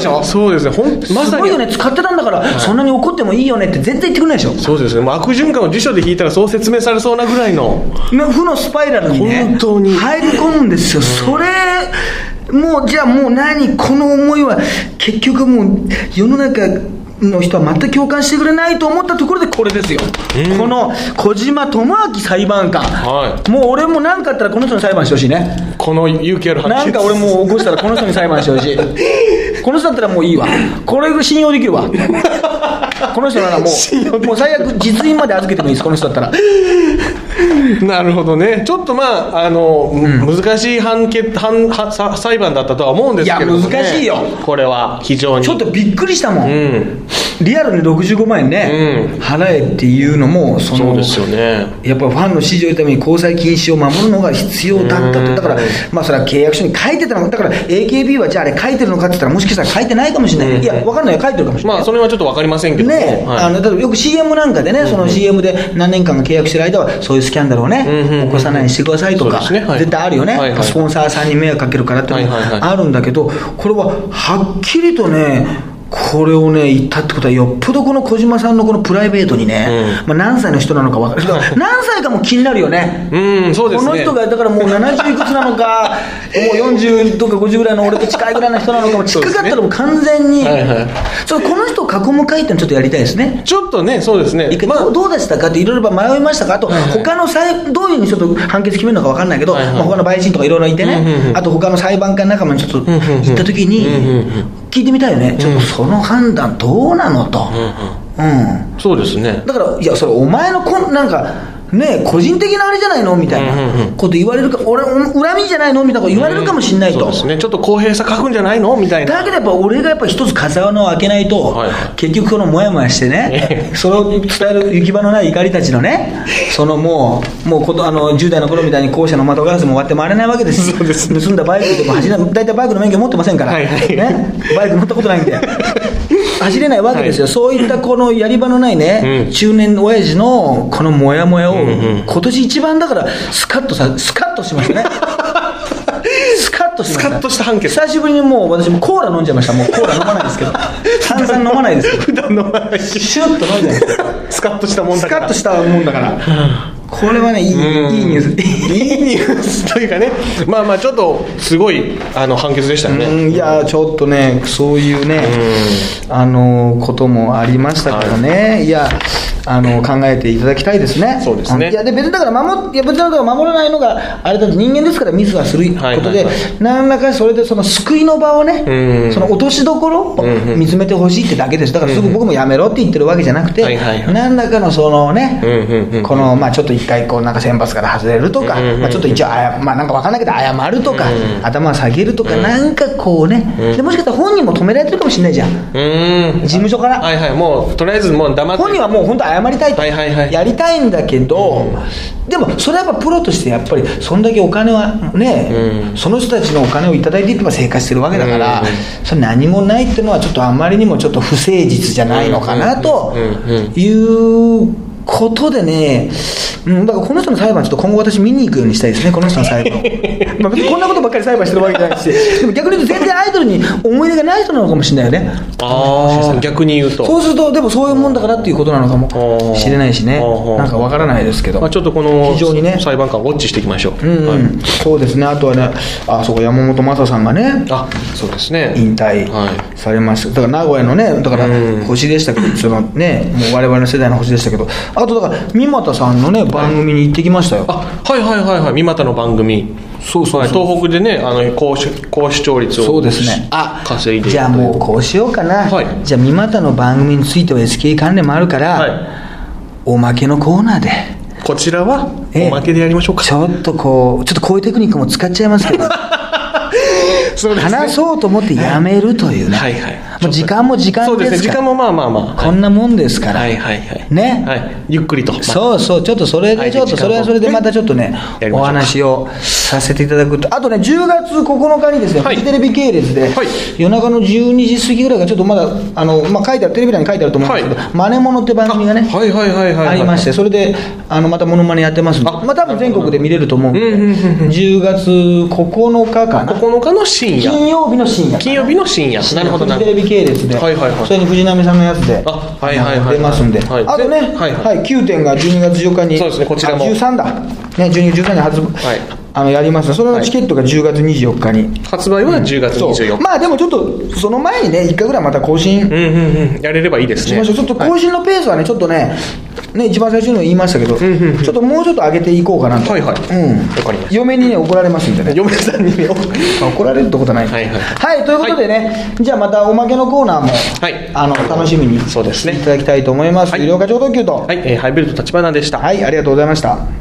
そうでしょ？そうですね。ほんますさに。ごいよね、使ってたんだから、そんなに怒ってもいいよねって絶対言ってくれないでしょ？そうですね。もう悪循環を辞書で引いたらそう説明されそうなぐらいの。ね負のスパイラルにね本当に。入り込むんですよ、それもうじゃあもう何？この思いは結局もう世の中の人は全く共感してくれないと思ったところでこれですよ、この小島智明裁判官、はい。もう俺も何かあったらこの人に裁判してほしいね。この勇気ある判決なんか俺もう起こしたらこの人に裁判してほしい。この人だったらもういいわ。これ信用できるわ。この人ならもうもう最悪実印まで預けてもいいです。この人だったら。なるほどね、ちょっとまあ、あの、難しい判決判裁判だったとは思うんですけれども、ね、いや難しいよ。これは非常に。ちょっとびっくりしたもん、うん、リアルに65万円ね、うん。払えっていうのもそのそうですよね。やっぱファンの支持を得るために交際禁止を守るのが必要だったと、だから、まあ、それは契約書に書いてたのだから AKB はじゃああれ書いてるのかって言ったら、もしかしたら書いてないかもしれない、うん。いや、わかんないよ、書いてるかもしれない。まあ、それはちょっとわかりませんけども、ねはい。あの例えばよく CM なんかでね、その CM で何年間か契約してる間は、そういうスキャンダルをね、起こさないようにしてくださいとか、ね。はい。絶対あるよね、はいはい。スポンサーさんに迷惑かけるからっていうのはいはいはい。があるんだけど、これははっきりとね、これをね、言ったってことは、よっぽどこの小島さんのこのプライベートにね、まあ、何歳の人なのか分かる、何歳かも気になるよね。うん、そうですね。この人がだからもう70いくつなのか、もう40とか50ぐらいの俺と近いぐらいの人なのかも、近かったらもう完全に、はいはい。そうこの人を囲む会ってのちょっとやりたいですね。ちょっとね、そうですね。まあ。どうどうでしたかっていろいろ迷いましたか？あと、他の裁どういうふうにちょっと判決決めるのか分かんないけど、はいはい。まあ、他の陪審とかいろいろいてね、うんうんうん。あと他の裁判官仲間にちょっと行った時に、聞いてみたいよね、ちょっとその判断どうなのと。うんそうですね。だから、いや、それ、お前のこん、なんか、ね個人的なあれじゃないのみたいなうんうんうんこと言われるか、俺、お恨みじゃないのみたいなこと言われるかもしれないと。そうですね。ちょっと公平さ書くんじゃないのみたいな。だけどやっぱ俺がやっぱ一つ風穴を開けないと、はいはい結局このモヤモヤしてね、それを伝える行き場のない怒りたちのね、そのもう、もうことあの10代の頃みたいに校舎の窓ガラスも割って回れないわけですそうです盗んだバイクでも走れない、大体バイクの免許持ってませんから、はいはいね、バイク乗ったことないんで。走れないわけですよ、はいそういったこのやり場のないね、うん中年親父のこのモヤモヤを、んうん今年一番だから、スカッとさ、スカッとしましたね。スカッとしました。スカッとした判決久しぶりにもう私もコーラ飲んじゃいました。もうコーラ飲まないですけど。炭酸飲まないですけど。普段飲まないし、シュッと飲んじゃいました。スカッとしたもんスだから。カッとしたもんだから。これはね、いい、いいニュース。いいニュースというかね、まあまあ、ちょっとすごいあの判決でしたよね。うんいやちょっとね、そういうね、あのこともありましたけどね、い、やあの、考えていただきたいですね、そうですね。いやで別にだから守、いや別にだから守らないのが、あれだと人間ですから、ミスはすることで、何らかそれでその救いの場をね、うん。その落としどころをんうん。見つめてほしいってだけです、だからすぐ僕もやめろって言ってるわけじゃなくて、何らかのそのね、うんうんうんこのまあ、ちょっと一回こうなんか選抜から外れるとか、うんうんうん。まあ、ちょっと一応あや、まあ、なんかわかんないけど、謝るとか、うん頭下げるとか、なんかこうね、でもしかしたら本人も止められてるかもしれないじゃん、うーん。事務所から。はいはい、もうとりあえずもう黙って。本人はもう本当謝りたいと、はいはいはい。やりたいんだけど、でもそれはやっぱプロとしてやっぱりそんだけお金はね、うん。その人たちのお金をいただいていって生活してるわけだから、うん。それ何もないっていうのはちょっとあまりにもちょっと不誠実じゃないのかなとうんうんうん。いうことでね、うん、だからこの人の裁判ちょっと今後私見に行くようにしたいですねこの人の裁判 まあ別にこんなことばっかり裁判してるわけじゃないしでも逆に言うと全然アイドルに思い入れがない人なのかもしれないよね。ああ、逆に言うと。そうすると、でもそういうもんだからっていうことなのかもしれないしね。なんかわからないですけど、まあ、ちょっとこの非常にね、裁判官、ウォッチしていきましょう。うんうん。はい。そうですね、あとはね、あそうか、山本昌さんがね、あそうですね。引退はい。されました、だから名古屋のね、だからうん。星でしたけど、そのね、もう我々の世代の星でしたけど、あとだから、三俣さんのね、番組に行ってきましたよ。あはいはいはいはい、三股の番組。そうそうそうはい東北でね、あの高視高視聴率をそうですね。あ稼いでじゃあもうこうしようかな。はいじゃあ、三股の番組については SK 関連もあるから、はいおまけのコーナーで。こちらはええおまけでやりましょうか。ちょっとこう、ちょっとこういうテクニックも使っちゃいますけど、そうですね話そうと思ってやめるというね、はいはい時間も時間そうですね、時間もまあまあまあ。こんなもんですから、はいはいはい。ね。はい。ゆっくりと。そうそう、ちょっとそれで、ちょっとそれはそれでまたちょっとねお話をさせていただくと、あとね、10月9日にですね、はい。フジテレビ系列で、はい。夜中の12時過ぎぐらいがちょっとまだ、あのまあ、書いてある、テレビ欄に書いてあると思うんですけど、はい。マネモノって番組がね、はいはいはいはいはい。ありまして、それであのまたモノマネやってますんで、あ。まあ多分全国で見れると思うんで、うんうんうん10月9日かな、9日の深夜。金曜日の深夜、金曜日の深夜。なるほどなるほど。系列で、はいはいはい。それに藤波さんのやつで、あはいはいはいはい。出ますんで、はい。あとね、ではいはい。9点が12月14日に、そうですねこちらも。あ13だ、ね、12月13日に発売、はい。あのやります。のでそれのチケットが10月24日に。発売は10月そう24日。まあでもちょっとその前にね1回ぐらいまた更新うんうんうん。やれればいいですね。しましょう、ちょっと更新のペースはね、ちょっとね、ね一番最初にも言いましたけど、んうんうん。ちょっともうちょっと上げていこうかなと、はいはいうん、わかりました。嫁にね、怒られますんでね、嫁さんにね、まあ怒られるってことはない、はいはい。はいということでね、じゃあまたおまけのコーナーも、はい。あの楽しみにそうですね。いただきたいと思います、はい。医療課長特急と、はい、えーハイブリッド立花でした。はい、ありがとうございました。